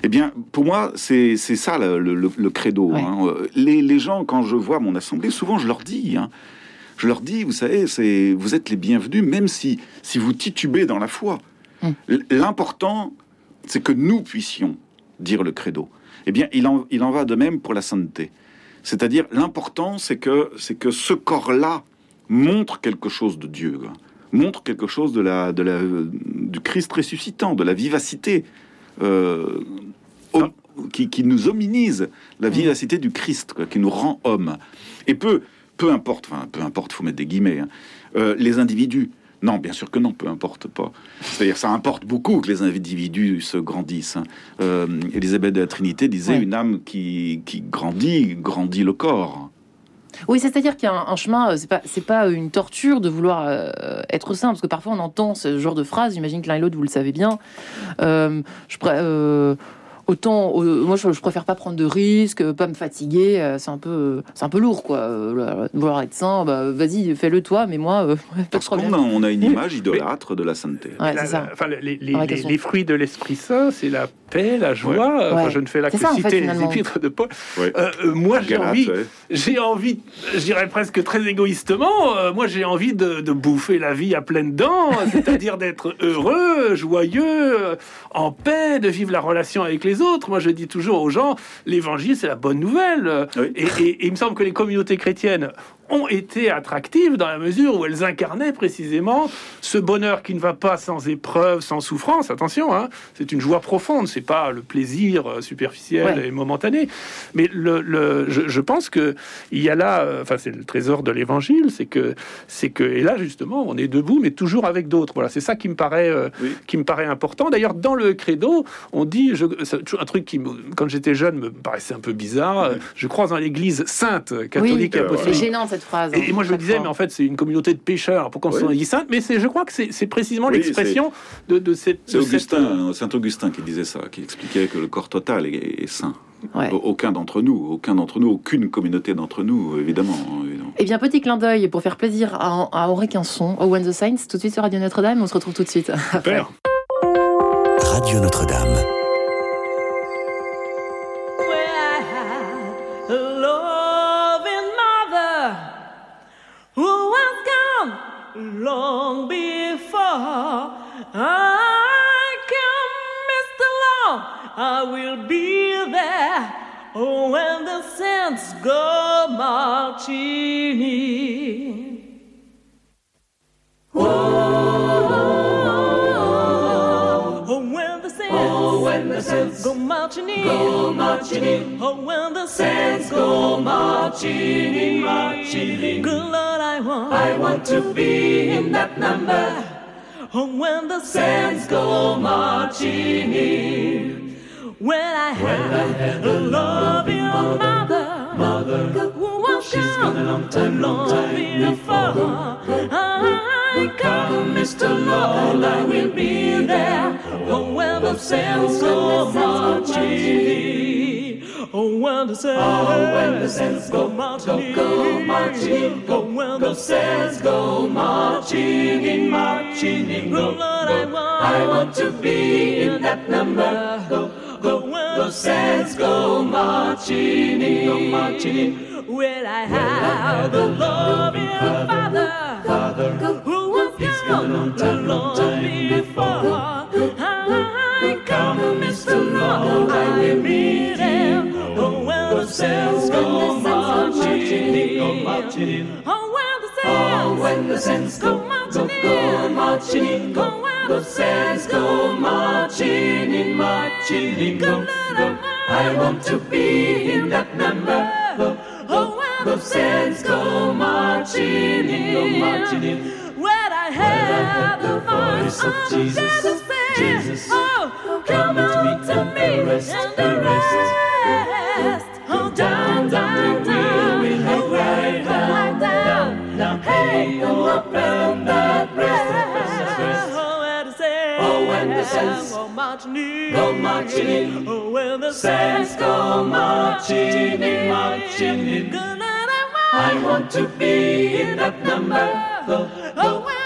Eh bien, pour moi, c'est ça le, le- credo. Ouais. hein. Les, les gens, quand je vois mon assemblée, souvent je leur dis, hein, je leur dis, vous savez, c'est vous êtes les bienvenus, même si si vous titubez dans la foi. L- L'important, c'est que nous puissions dire le credo. Eh bien, il en, il en va de même pour la sainteté. C'est-à-dire, l'important, c'est que, c'est que ce corps-là montre quelque chose de Dieu, quoi. montre quelque chose de la, de la, du Christ ressuscitant, de la vivacité. Euh, qui, qui nous hominise, la vivacité du Christ, quoi, qui nous rend homme. Et peu, peu importe, enfin, peu importe, faut mettre des guillemets, hein, euh, les individus. Non, bien sûr que non, peu importe pas. C'est-à-dire, ça importe beaucoup que les individus se grandissent. hein. Euh, Élisabeth de la Trinité disait une âme qui, qui grandit, grandit le corps. Oui, c'est-à-dire qu'il y a un, chemin, euh, c'est pas, pas une torture de vouloir euh, être saint, parce que parfois on entend ce genre de phrase, j'imagine que l'un et l'autre vous le savez bien. Euh, autant, euh, moi je, je préfère pas prendre de risques, pas me fatiguer, euh, c'est un peu, c'est un peu lourd quoi. Euh, vouloir être saint, bah, vas-y, fais-le toi, mais moi, euh, Parce qu'on a, on a une image idolâtre de la sainteté. Ouais, La- c'est ça. la- enfin, les, fruits de l'Esprit Saint, c'est la paix, la joie. Enfin, Ouais. je ne fais là que ça, en fait, citer les épîtres de Paul. Ouais. Moi, j'ai envie, j'ai envie, je dirais presque très égoïstement, euh, moi, j'ai envie de, de bouffer la vie à pleines dents, c'est-à-dire d'être heureux, joyeux, en paix, de vivre la relation avec les autres. Moi, je dis toujours aux gens, l'évangile, c'est la bonne nouvelle. Oui. Et, et- et il me semble que les communautés chrétiennes ont été attractives dans la mesure où elles incarnaient précisément ce bonheur qui ne va pas sans épreuve, sans souffrance. Attention, hein, c'est une joie profonde, c'est pas le plaisir euh, superficiel Ouais. et momentané. Mais le, le- je, je pense que il y a là, euh, enfin c'est le trésor de l'évangile, c'est que c'est que et là justement on est debout, mais toujours avec d'autres. Voilà, c'est ça qui me paraît euh, Oui. qui me paraît important. D'ailleurs, dans le credo, on dit, je, un truc qui, quand j'étais jeune, me paraissait un peu bizarre. Je crois dans l'Église sainte catholique Oui, et apostolique. gênant cette phrase. Et, et moi je me disais, fois. mais en fait c'est une communauté de pécheurs, pourquoi on Oui. se dit sainte Mais c'est, je crois que c'est, précisément Oui, l'expression de, de cette... C'est de cette- Augustin, Saint Augustin qui disait ça, qui expliquait que le corps total est, est saint. Ouais. Aucun d'entre nous, aucun d'entre nous, aucune communauté d'entre nous, évidemment. évidemment. Eh bien, petit clin d'œil pour faire plaisir à, à Henri Quinson, au When the Saints, tout de suite sur Radio Notre-Dame. On se retrouve tout de suite. Super. Radio Notre-Dame. Long before I come, Mr. Long. I will be there oh, when the saints go marching in. Oh, the saints go marching in, go marching in. Oh, when the saints go marching in, marching in. Good Lord, I want, I want to be in that number. Oh, when the saints go marching in. When I had a loving mother, mother, who was gone a long time, long time before. I come, Mr. Lord, I will there. Oh, when the saints go marching. Oh, when the saints, oh, go marching, go marching, go when the saints go marching in, marching in. Go, Lord, I want, I want to be in that number. Go, go when the saints go marching in, go marching in. When I have the loving Father, Father, who a long time before. I come, Mr. Lord, I will be there. Oh, when the saints go marching in, go marching in. Oh, when the saints, oh, when the saints go marching in, go marching in. Go the saints go marching in, marching in. Go, go. I want to be in that number. Go, go. The saints go marching in, go marching in. Heard the voice of Jesus, Jesus, oh, come on to me and the rest. Oh, down, down, down, we will oh, right down, down, down. Hey, oh, open oh, the breast. Oh, when the saints, oh, when the oh, saints go marching in, go marching in. Oh, when the saints go marching in, marching in. I want to be in that number.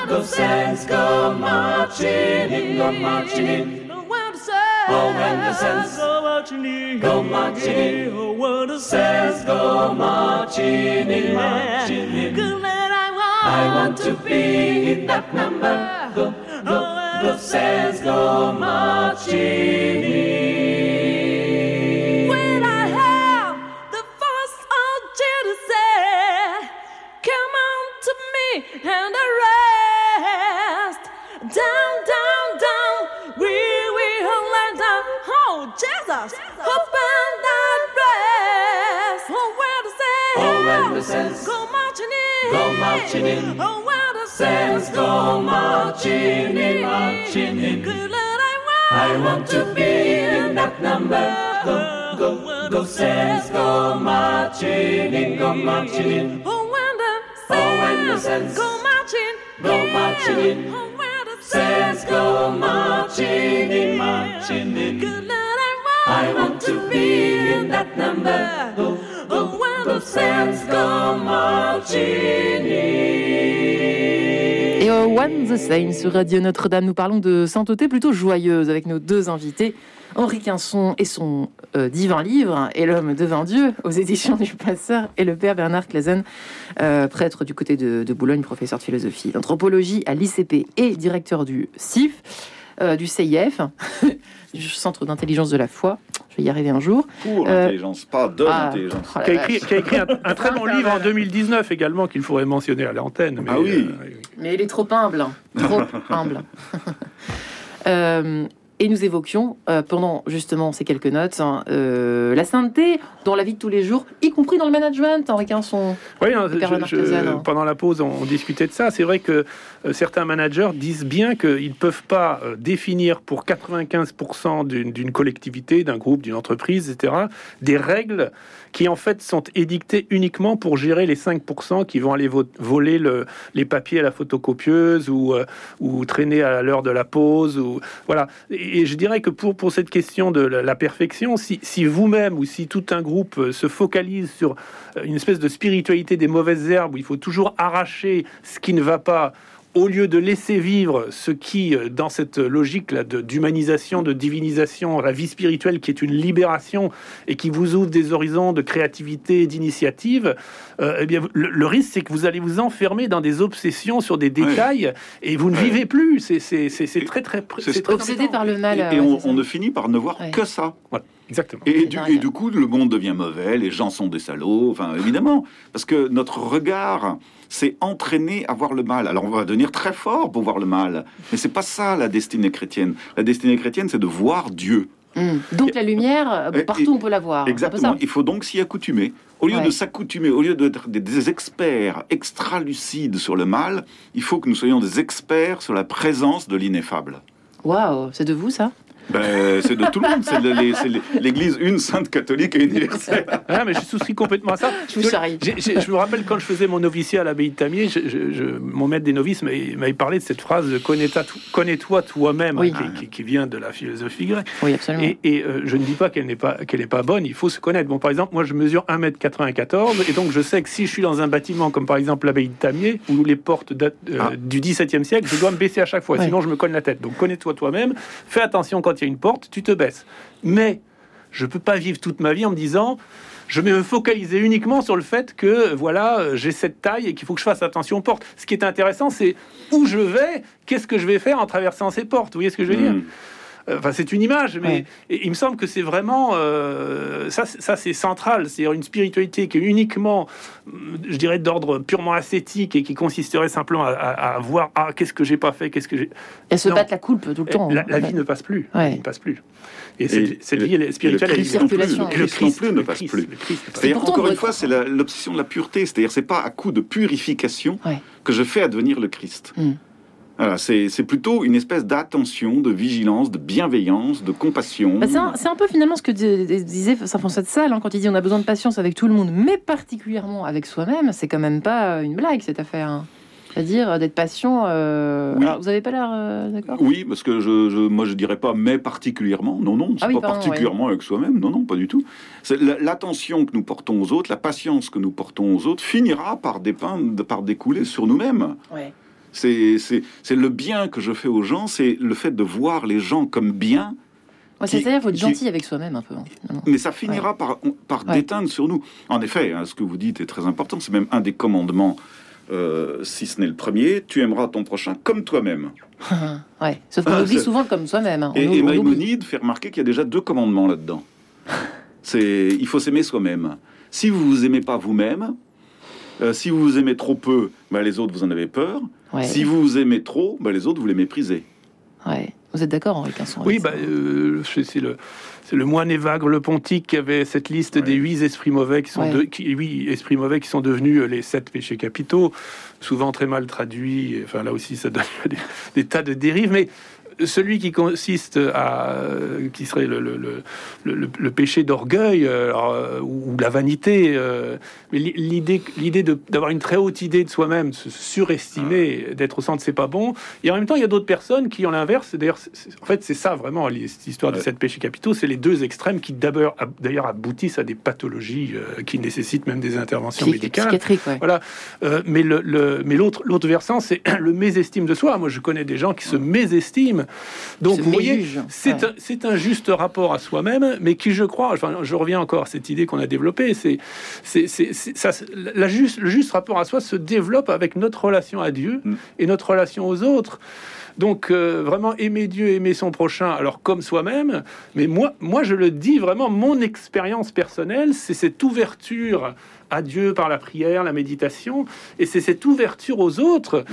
The saints go marching in, go marching in. Oh, when the saints go marching in, go marching in. Oh, when the saints go marching in, marching in. Good night, I want, I want to be in that number. Go, go, the saints go marching in. Marching in. Oh, when the saints go marching in, marching in. Good Lord, I want, I want to be in that number. Go, go, go, saints go marching in, go marching in. Oh, when the saints, oh, go marching, go marching in. Oh, when the saints go marching in, marching in. Good Lord, I want, I want to be in that number. Oh, Et au One the Same sur Radio Notre-Dame, nous parlons de sainteté plutôt joyeuse avec nos deux invités, Henri Quinson et son euh, divin livre, Et l'homme devint Dieu, aux éditions du Passeur, et le père Bernard Clazen, euh, prêtre du côté de, Boulogne, professeur de philosophie d'anthropologie à l'ICP et directeur du CIF, euh, du CIF, Centre d'intelligence de la foi. Je vais y arriver un jour. Pour Euh, l'intelligence, pas de ah, l'intelligence. oh Qui a écrit, vache. qui a écrit un, un très bon livre en 2019 également qu'il faudrait mentionner à l'antenne. mais, Ah oui. euh, Mais il est trop humble, hein. trop humble. Et nous évoquions euh, pendant justement ces quelques notes hein, euh, la sainteté dans la vie de tous les jours, y compris dans le management. Henri Quinson. Oui, père je- je- hein. pendant la pause, on, on discutait de ça. C'est vrai que euh, certains managers disent bien qu'ils ne peuvent pas définir pour 95% d'une collectivité, d'un groupe, d'une entreprise, etc., des règles qui en fait sont édictées uniquement pour gérer les 5% qui vont aller vo- voler le- les papiers à la photocopieuse ou, ou traîner à l'heure de la pause. Ou, voilà. Et, et je dirais que pour, pour cette question de la, perfection, si, si vous-même ou si tout un groupe euh, se focalise sur euh, une espèce de spiritualité des mauvaises herbes où il faut toujours arracher ce qui ne va pas au lieu de laisser vivre ce qui, euh, dans cette logique là de- d'humanisation, de divinisation, la vie spirituelle qui est une libération et qui vous ouvre des horizons de créativité, d'initiative, euh, eh bien, le, le risque c'est que vous allez vous enfermer dans des obsessions sur des détails et vous ne Ouais. vivez plus. C'est très très C'est Obsédé par le mal. Et, on, ne finit par ne voir Ouais. que ça. Voilà, exactement. Et, du, dingue. et du coup, le monde devient mauvais, les gens sont des salauds, enfin, évidemment. Parce que notre regard s'est entraîné à voir le mal. Alors, on va devenir très fort pour voir le mal. Mais c'est pas ça, la destinée chrétienne. La destinée chrétienne, c'est de voir Dieu. Hum. Donc la lumière, euh, Et- partout on peut la voir. Exactement. Il faut donc s'y accoutumer. Au lieu Ouais. de s'accoutumer, au lieu d'être des, experts extra lucides sur le mal, il faut que nous soyons des experts sur la présence de l'ineffable. Waouh, c'est de vous ça? Ben, c'est de tout le monde. C'est l'Église une, sainte, catholique et universelle. Ah, mais je souscris complètement à ça. Je vous charrie. Je me rappelle quand je faisais mon noviciat à l'abbaye de Tamier, je- je- je- mon maître des novices m'avait parlé de cette phrase de connais-toi to- connais-toi toi-même, Oui. qui, qui- qui vient de la philosophie grecque. Oui, absolument. Et, et, euh, je ne dis pas qu'elle n'est pas qu'elle n'est pas bonne, il faut se connaître. Bon, par exemple, moi je mesure 1m94 et donc je sais que si je suis dans un bâtiment comme par exemple l'abbaye de Tamier où les portes datent euh, Ah. du XVIIe siècle, je dois me baisser à chaque fois, sinon je me cogne la tête. Donc connais-toi toi-même, fais attention quand il y a une porte, tu te baisses. Mais je peux pas vivre toute ma vie en me disant je vais me focaliser uniquement sur le fait que voilà j'ai cette taille et qu'il faut que je fasse attention aux portes. Ce qui est intéressant, c'est où je vais, qu'est-ce que je vais faire en traversant ces portes. Vous voyez ce que je veux dire? Mm. Euh, Enfin, c'est une image, mais Ouais. et il me semble que c'est vraiment euh, ça. c'est- Ça, c'est central. C'est une spiritualité qui est uniquement, hum, je dirais, d'ordre purement ascétique et qui consisterait simplement à, à- à voir ah qu'est-ce que j'ai pas fait, qu'est-ce que j'ai. Elle se Non. battre la coulpe tout le temps. La, vie ne passe plus. Ouais. Ne passe plus. Et, cette, cette vie elle est et spirituelle, le elle est Christ non plus, circulation. le Christ non plus ne passe plus. le Christ ne passe C'est-à-dire, pourtant, encore une fois, c'est la- l'obsession de la pureté. C'est-à-dire, c'est pas à coup de purification Ouais. que je fais advenir le Christ. Mm. Voilà, c'est plutôt une espèce d'attention, de vigilance, de bienveillance, de compassion. Bah, c'est, un, peu finalement ce que di- di- disait Saint-François de Sales hein, quand il dit on a besoin de patience avec tout le monde, mais particulièrement avec soi-même. C'est quand même pas une blague cette affaire. hein. C'est-à-dire euh, d'être patient. euh, Oui. alors, vous avez pas l'air euh, d'accord? Oui, parce que je, je- moi je dirais pas mais particulièrement. Non, non, c'est Ah oui, pas pardon, particulièrement avec soi-même. Non, non, pas du tout. L'attention que nous portons aux autres, la patience que nous portons aux autres, finira par dépeindre, par découler sur nous-mêmes. Ouais. C'est c'est- c'est le bien que je fais aux gens, c'est le fait de voir les gens comme bien, Ouais, c'est-à-dire faut être qui- gentil avec soi-même un peu. hein, mais ça finira par, par Ouais. déteindre sur nous. En effet, hein, ce que vous dites est très important. C'est même un des commandements, euh, si ce n'est le premier. Tu aimeras ton prochain comme toi-même. ouais. Sauf qu'on Ah, oublie souvent comme soi-même. hein. Et, et. Maïmonide fait remarquer qu'il y a déjà deux commandements là-dedans. C'est il faut s'aimer soi-même. Si vous vous aimez pas vous-même, euh, si vous vous aimez trop peu, bah, les autres vous en avez peur. Ouais. Si vous vous aimez trop, bah, les autres vous les méprisez. Ouais. Vous êtes d'accord, Henri Quinson Oui, bah, euh, c'est le, c'est le moine Évagre le Pontique qui avait cette liste des huit esprits mauvais qui sont Ouais. de- qui, huit esprits mauvais qui sont devenus euh, les sept péchés capitaux, souvent très mal traduits. et, Enfin, là aussi, ça donne des, des tas de dérives, mais celui qui consiste à euh, qui serait le, le, le, le- le péché d'orgueil euh, euh, ou, ou la vanité euh, mais li- l'idée l'idée de- d'avoir une très haute idée de soi-même se surestimer d'être au centre c'est pas bon et en même temps il y a d'autres personnes qui ont l'inverse d'ailleurs en fait c'est ça vraiment li- cette histoire de Ouais. sept péchés capitaux c'est les deux extrêmes qui d'abord ab- d'ailleurs aboutissent à des pathologies euh, qui nécessitent même des interventions Psy- médicales ouais. voilà. Mais le, le- mais l'autre l'autre versant, c'est le mésestime de soi. Moi, je connais des gens qui se mésestiment. Donc, vous voyez, c'est ouais. un, juste rapport à soi-même, mais qui, je crois, enfin, je reviens encore à cette idée qu'on a développée. C'est, le juste rapport à soi se développe avec notre relation à Dieu Mm. et notre relation aux autres. Donc euh, vraiment aimer Dieu, aimer son prochain, alors comme soi-même. Mais moi, moi je le dis vraiment, mon expérience personnelle, c'est cette ouverture à Dieu par la prière, la méditation, et c'est cette ouverture aux autres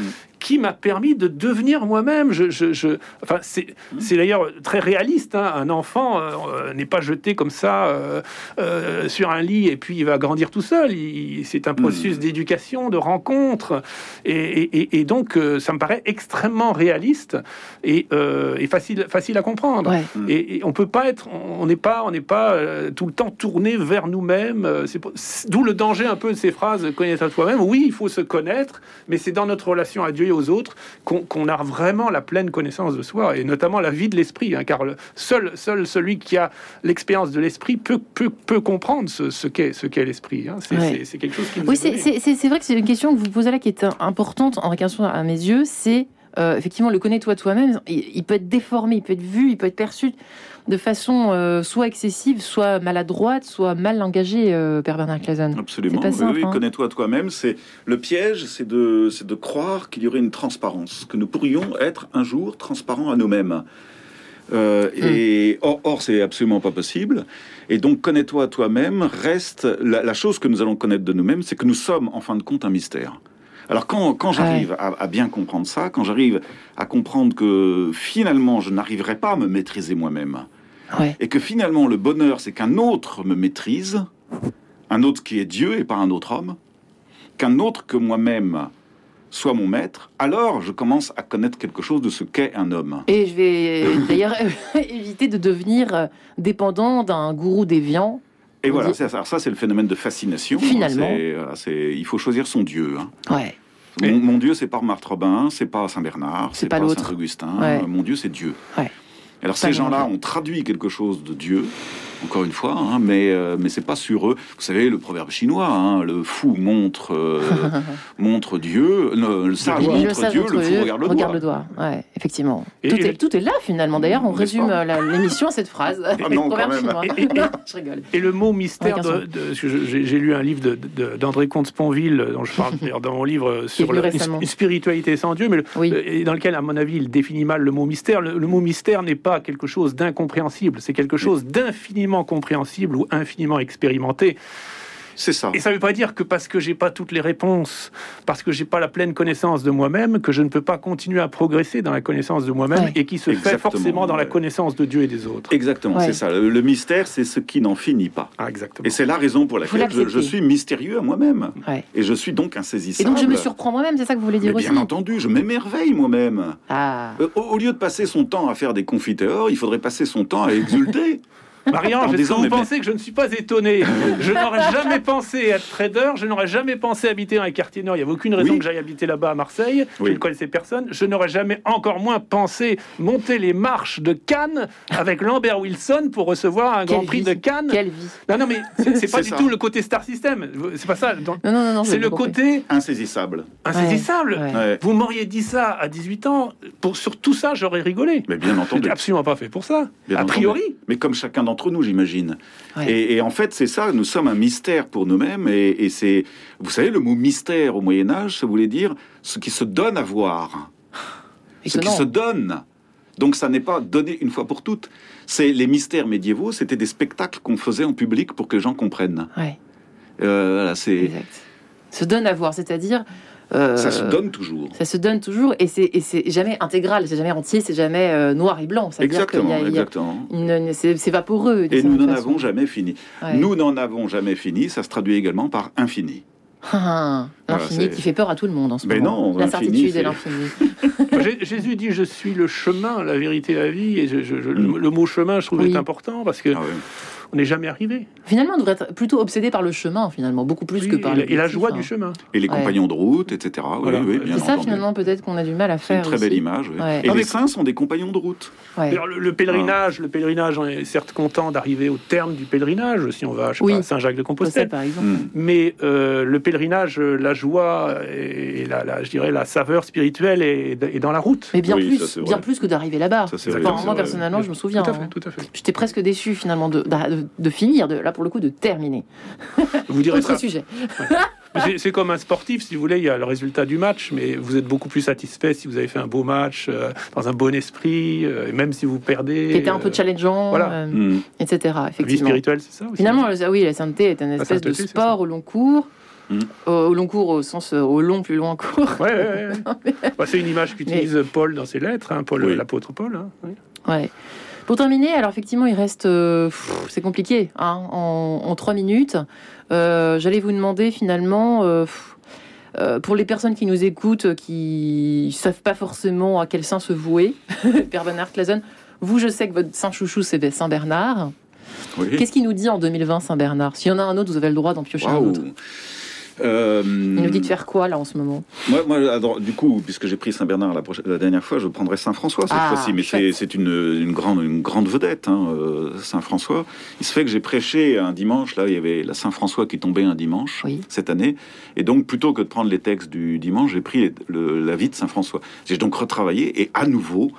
qui m'a permis de devenir moi-même. Je, je- je- enfin, c'est, c'est d'ailleurs très réaliste. hein. Un enfant euh, n'est pas jeté comme ça euh, euh, sur un lit et puis il va grandir tout seul. Il- c'est un processus d'éducation, de rencontre, et, et- et- et donc euh, ça me paraît extrêmement réaliste et, euh, et facile, facile à comprendre. Ouais. Et, et on peut pas être, on n'est pas, on n'est pas euh, tout le temps tourné vers nous-mêmes. c'est- d'où le danger un peu de ces phrases connaître à toi-même. Oui, il faut se connaître, mais c'est dans notre relation à Dieu aux autres qu'on a vraiment la pleine connaissance de soi et notamment la vie de l'esprit. hein, car le, seul, seul celui qui a l'expérience de l'esprit peut, peut, peut comprendre ce, ce qu'est ce qu'est l'esprit. hein. C'est Ouais. quelque chose qui nous Oui, est c'est- vrai que c'est une question que vous posez là qui est importante en récapitulation à mes yeux. C'est euh, effectivement le connais-toi toi-même. Il, il peut être déformé, il peut être vu, il peut être perçu de façon euh, soit excessive, soit maladroite, soit mal engagée, euh, Père Bernard Clazen. Absolument. C'est pas simple, oui, oui, hein. connais-toi toi-même. C'est le piège, c'est de, c'est de croire qu'il y aurait une transparence, que nous pourrions être un jour transparents à nous-mêmes. Euh, et or, or, c'est absolument pas possible. Et donc, connais-toi toi-même reste la, la chose que nous allons connaître de nous-mêmes, c'est que nous sommes en fin de compte un mystère. Alors quand, quand j'arrive à, à bien comprendre ça, quand j'arrive à comprendre que finalement je n'arriverai pas à me maîtriser moi-même, Ouais. et que finalement le bonheur c'est qu'un autre me maîtrise, un autre qui est Dieu et pas un autre homme, qu'un autre que moi-même soit mon maître, alors je commence à connaître quelque chose de ce qu'est un homme. Et je vais d'ailleurs éviter de devenir euh, dépendant d'un gourou déviant. Et voilà, dit- ça c'est le phénomène de fascination. Finalement. Voilà, c'est- il faut choisir son Dieu. hein. Ouais. Mon, mon Dieu, c'est pas Marthe Robin, c'est pas Saint Bernard, C'est pas pas, l'autre. Saint Augustin. Ouais. Mon Dieu, c'est Dieu. Ouais. Alors ces gens-là ont traduit quelque chose de Dieu, encore une fois, hein, mais euh, mais c'est pas sur eux. Vous savez le proverbe chinois, hein, le fou montre euh, montre Dieu, le, le sage le montre sage Dieu, montre le fou Dieu, regarde le doigt. Ouais, effectivement. Et- tout, et- est, tout est là finalement. D'ailleurs, on résume euh, la- l'émission à cette phrase. Le non, proverbe chinois. Et- je rigole. Et le mot mystère, de, de- j'ai lu un livre de- de- d'André Comte-Sponville, dont je parle d'ailleurs dans mon livre sur le- une spiritualité sans Dieu, mais le- Oui. euh, et dans lequel, à mon avis, il définit mal le mot mystère. Le, le mot mystère n'est pas quelque chose d'incompréhensible, c'est quelque chose d'infiniment compréhensible ou infiniment expérimenté. C'est ça. Et ça ne veut pas dire que parce que j'ai pas toutes les réponses, parce que j'ai pas la pleine connaissance de moi-même, que je ne peux pas continuer à progresser dans la connaissance de moi-même Ouais. et qui se fait forcément dans la connaissance de Dieu et des autres. Exactement, Ouais. c'est ça. Le, le mystère, c'est ce qui n'en finit pas. Ah, exactement. Et c'est la raison pour laquelle je, suis mystérieux à moi-même. Ouais. Et je suis donc Et insaisissable. donc je me surprends moi-même, c'est ça que vous voulez Mais dire aussi bien entendu, je m'émerveille moi-même. Ah. Euh, Au, au lieu de passer son temps à faire des confiteurs, il faudrait passer son temps à exulter. Marie-Ange, est-ce que vous mais- pensez que je ne suis pas étonné Je n'aurais jamais pensé être trader, je n'aurais jamais pensé habiter dans les quartiers nord. Il n'y avait aucune raison Oui. que j'aille habiter là-bas à Marseille. Je Oui. ne connaissais personne. Je n'aurais jamais encore moins pensé monter les marches de Cannes avec Lambert Wilson pour recevoir un Quelle Grand Prix vie. de Cannes. Quelle vie. Non, non, mais c'est pas du ça. tout le côté Star System. C'est pas ça. Dans- Non, non, non, non. C'est le côté Insaisissable. insaisissable. Ouais. Ouais. Vous m'auriez dit ça à 18 ans. Pour, sur tout ça, j'aurais rigolé. Mais bien Je entendu. absolument pas fait pour ça. Bien a entendu. priori. Mais comme chacun d'entre nous, j'imagine. Ouais. Et, et en fait, c'est ça, nous sommes un mystère pour nous-mêmes. Et, et c'est, vous savez, le mot mystère au Moyen Âge, ça voulait dire ce qui se donne à voir, ce qui se donne. Donc ça n'est pas donné une fois pour toutes. C'est les mystères médiévaux, c'était des spectacles qu'on faisait en public pour que les gens comprennent. Ouais, Euh, voilà, c'est exact. Se donne à voir, c'est-à-dire euh, Ça se donne toujours. Ça se donne toujours et c'est et c'est jamais intégral, c'est jamais entier, c'est jamais euh, noir et blanc. Y Exactement, il y a exactement. c'est vaporeux. Et nous n'en avons jamais fini. Ouais. Nous n'en avons jamais fini. Ça se traduit également par infini. Ah, Voilà, L'infini qui fait peur à tout le monde en ce Mais moment. non, la l'infini, certitude et l'infini. Jé- Jésus dit je suis le chemin, la vérité, la vie. Et je- je- je- Mm. le, le mot chemin, je trouve, Oui. est important parce que Ah. On n'est jamais arrivé. Finalement, on devrait être plutôt obsédé par le chemin, finalement, beaucoup plus Oui, que par et, la- et la joie hein. du chemin. Et les Ouais. compagnons de route, etc. Oui, Voilà. oui, bien C'est ça, entendu. finalement, peut-être qu'on a du mal à C'est une faire. très belle aussi. image. oui. Ouais. Et Non, les saints sont des compagnons de route. Ouais. Le, le pèlerinage, le pèlerinage, on est certes content d'arriver au terme du pèlerinage si on va je sais Oui. pas, à Saint-Jacques de Ça, Compostelle. par exemple. Mm. Mais euh, le pèlerinage, la joie et la, la- je dirais la saveur spirituelle est, est dans la route. Mais bien Oui, plus, bien plus que d'arriver là-bas. Enfin, moi, personnellement, je me souviens. Tout à hein. fait, tout à fait. J'étais presque déçu finalement de, de, de finir, de, là pour le coup de terminer. Vous direz Autre ça. sujet. C'est- C'est comme un sportif, si vous voulez, il y a le résultat du match, mais vous êtes beaucoup plus satisfait si vous avez fait un beau match, euh, dans un bon esprit, euh, et même si vous perdez. Qui était un peu euh, challengeant, voilà. euh, Mm. etc. La vie Effectivement. spirituelle, c'est ça aussi. Finalement, le- oui, la sainteté est une espèce de sport au long cours. Mm. Au, long cours au sens au long plus loin cours. Ouais, ouais, ouais. Bah, c'est une image qu'utilise Paul dans ses lettres, hein, Paul, Oui. l'apôtre Paul. hein, oui. Ouais. Pour terminer, alors effectivement, il reste, euh, c'est compliqué, hein, en, en trois minutes. Euh, J'allais vous demander finalement, euh, pour les personnes qui nous écoutent, qui savent pas forcément à quel saint se vouer, Père Bernard Clazen, vous, je sais que votre saint chouchou c'est Saint Bernard. Oui. Qu'est-ce qu'il nous dit en 2020 Saint Bernard? S'il y en a un autre, vous avez le droit d'en piocher un autre. Euh, Il nous dit de faire quoi là en ce moment? Moi, moi, alors, du coup, puisque j'ai pris Saint-Bernard la, dernière fois, je prendrai Saint-François cette Ah, fois-ci. Mais c'est une, une, grande, une grande vedette, hein, euh, Saint-François. Il se fait que j'ai prêché un dimanche, là, il y avait la Saint-François qui tombait un dimanche Oui. cette année. Et donc, plutôt que de prendre les textes du dimanche, j'ai pris le- la vie de Saint-François. J'ai donc retravaillé et à nouveau,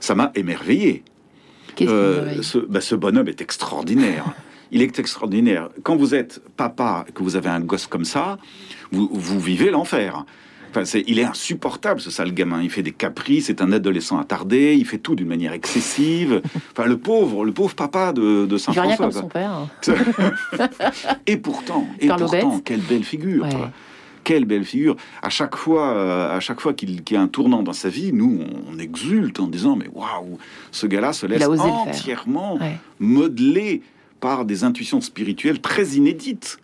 ça m'a émerveillé. Qu'est-ce qui Euh, réveille ce, bah, ce bonhomme est extraordinaire. Il est extraordinaire. Quand vous êtes papa, que vous avez un gosse comme ça, vous, vous vivez l'enfer. Enfin, c'est, il est insupportable, ce sale gamin. Il fait des caprices, c'est un adolescent attardé, il fait tout d'une manière excessive. Enfin, le pauvre, le pauvre papa de, de Saint-François. comme son père. Et pourtant, et pourtant, quelle belle figure. Ouais. Quelle belle figure. À chaque fois, euh, à chaque fois qu'il y a un tournant dans sa vie, nous, on, on exulte en disant, mais waouh, ce gars-là se laisse entièrement Ouais. modelé par des intuitions spirituelles très inédites.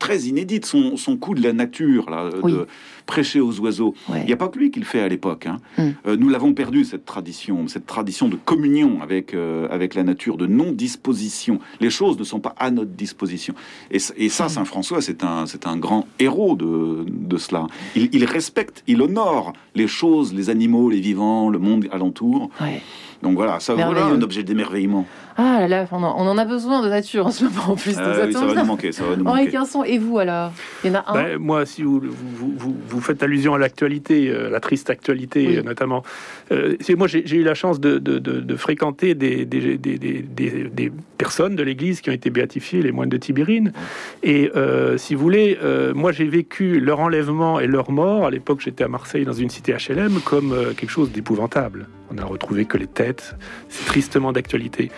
Très inédites. Son, son coup de la nature, là, Oui. de prêcher aux oiseaux. Ouais. Il n'y a pas que lui qui le fait à l'époque. hein. Mm. Euh, nous l'avons perdu, cette tradition, cette tradition de communion avec, euh, avec la nature, de non-disposition. Les choses ne sont pas à notre disposition. Et, Mm. ça, Saint François, c'est un, c'est un grand héros de, de cela. Il, il respecte, il honore les choses, les animaux, les vivants, le monde alentour. Ouais. Donc voilà, ça voilà un objet d'émerveillement. Ah là là, on en, on en a besoin de nature en ce moment en plus. Ah oui, ça va nous manquer, ça va nous Henri. Quinson, et vous alors? Il y en a un? Ben, moi, si vous, vous, vous- vous- vous faites allusion à l'actualité, euh, la triste actualité Oui. euh, notamment, euh, moi j'ai j'ai eu la chance de, de- de- de fréquenter des, des- des- des- des- des personnes de l'Église qui ont été béatifiées, les moines de Tibérine. Et euh, si vous voulez, euh, moi j'ai vécu leur enlèvement et leur mort. À l'époque, j'étais à Marseille dans une cité HLM comme euh, quelque chose d'épouvantable. On n'a retrouvé que les têtes. C'est tristement d'actualité.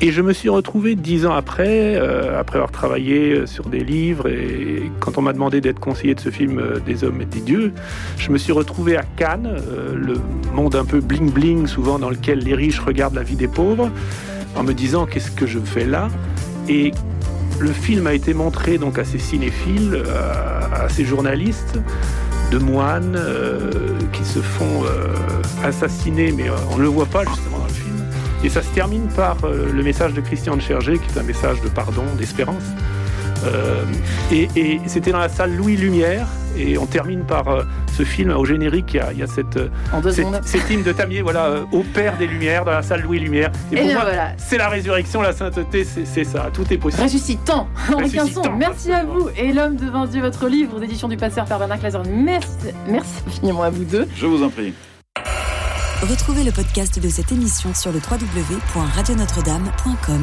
Et je me suis retrouvé dix ans après, euh, après avoir travaillé euh, sur des livres, et quand on m'a demandé d'être conseiller de ce film euh, Des hommes et des dieux, je me suis retrouvé à Cannes, le monde un peu bling-bling, souvent dans lequel les riches regardent la vie des pauvres, en me disant qu'est-ce que je fais là? Et le film a été montré donc à ces cinéphiles, à ces journalistes, de moines euh, qui se font euh, assassiner, mais euh, on ne le voit pas justement dans le film. Et ça se termine par le message de Christian de Chergé, qui est un message de pardon, d'espérance. Euh, et et c'était dans la salle Louis Lumière, et on termine par euh, ce film au générique. Il y a, il y a cette, En deux cette- secondes. cet hymne de Tamier, voilà, euh, au Père des Lumières, dans la salle Louis Lumière. Et, Et pour bien moi, voilà. c'est la résurrection, la sainteté, c'est ça, tout est possible. Ressuscitant Henri Ressuscitant. Merci à vous Et l'homme devant Dieu, votre livre d'édition du Passeur par Bernard Clazer. Merci, merci infiniment à vous deux. Je vous en prie. Retrouvez le podcast de cette émission sur le www.radionotre-dame.com.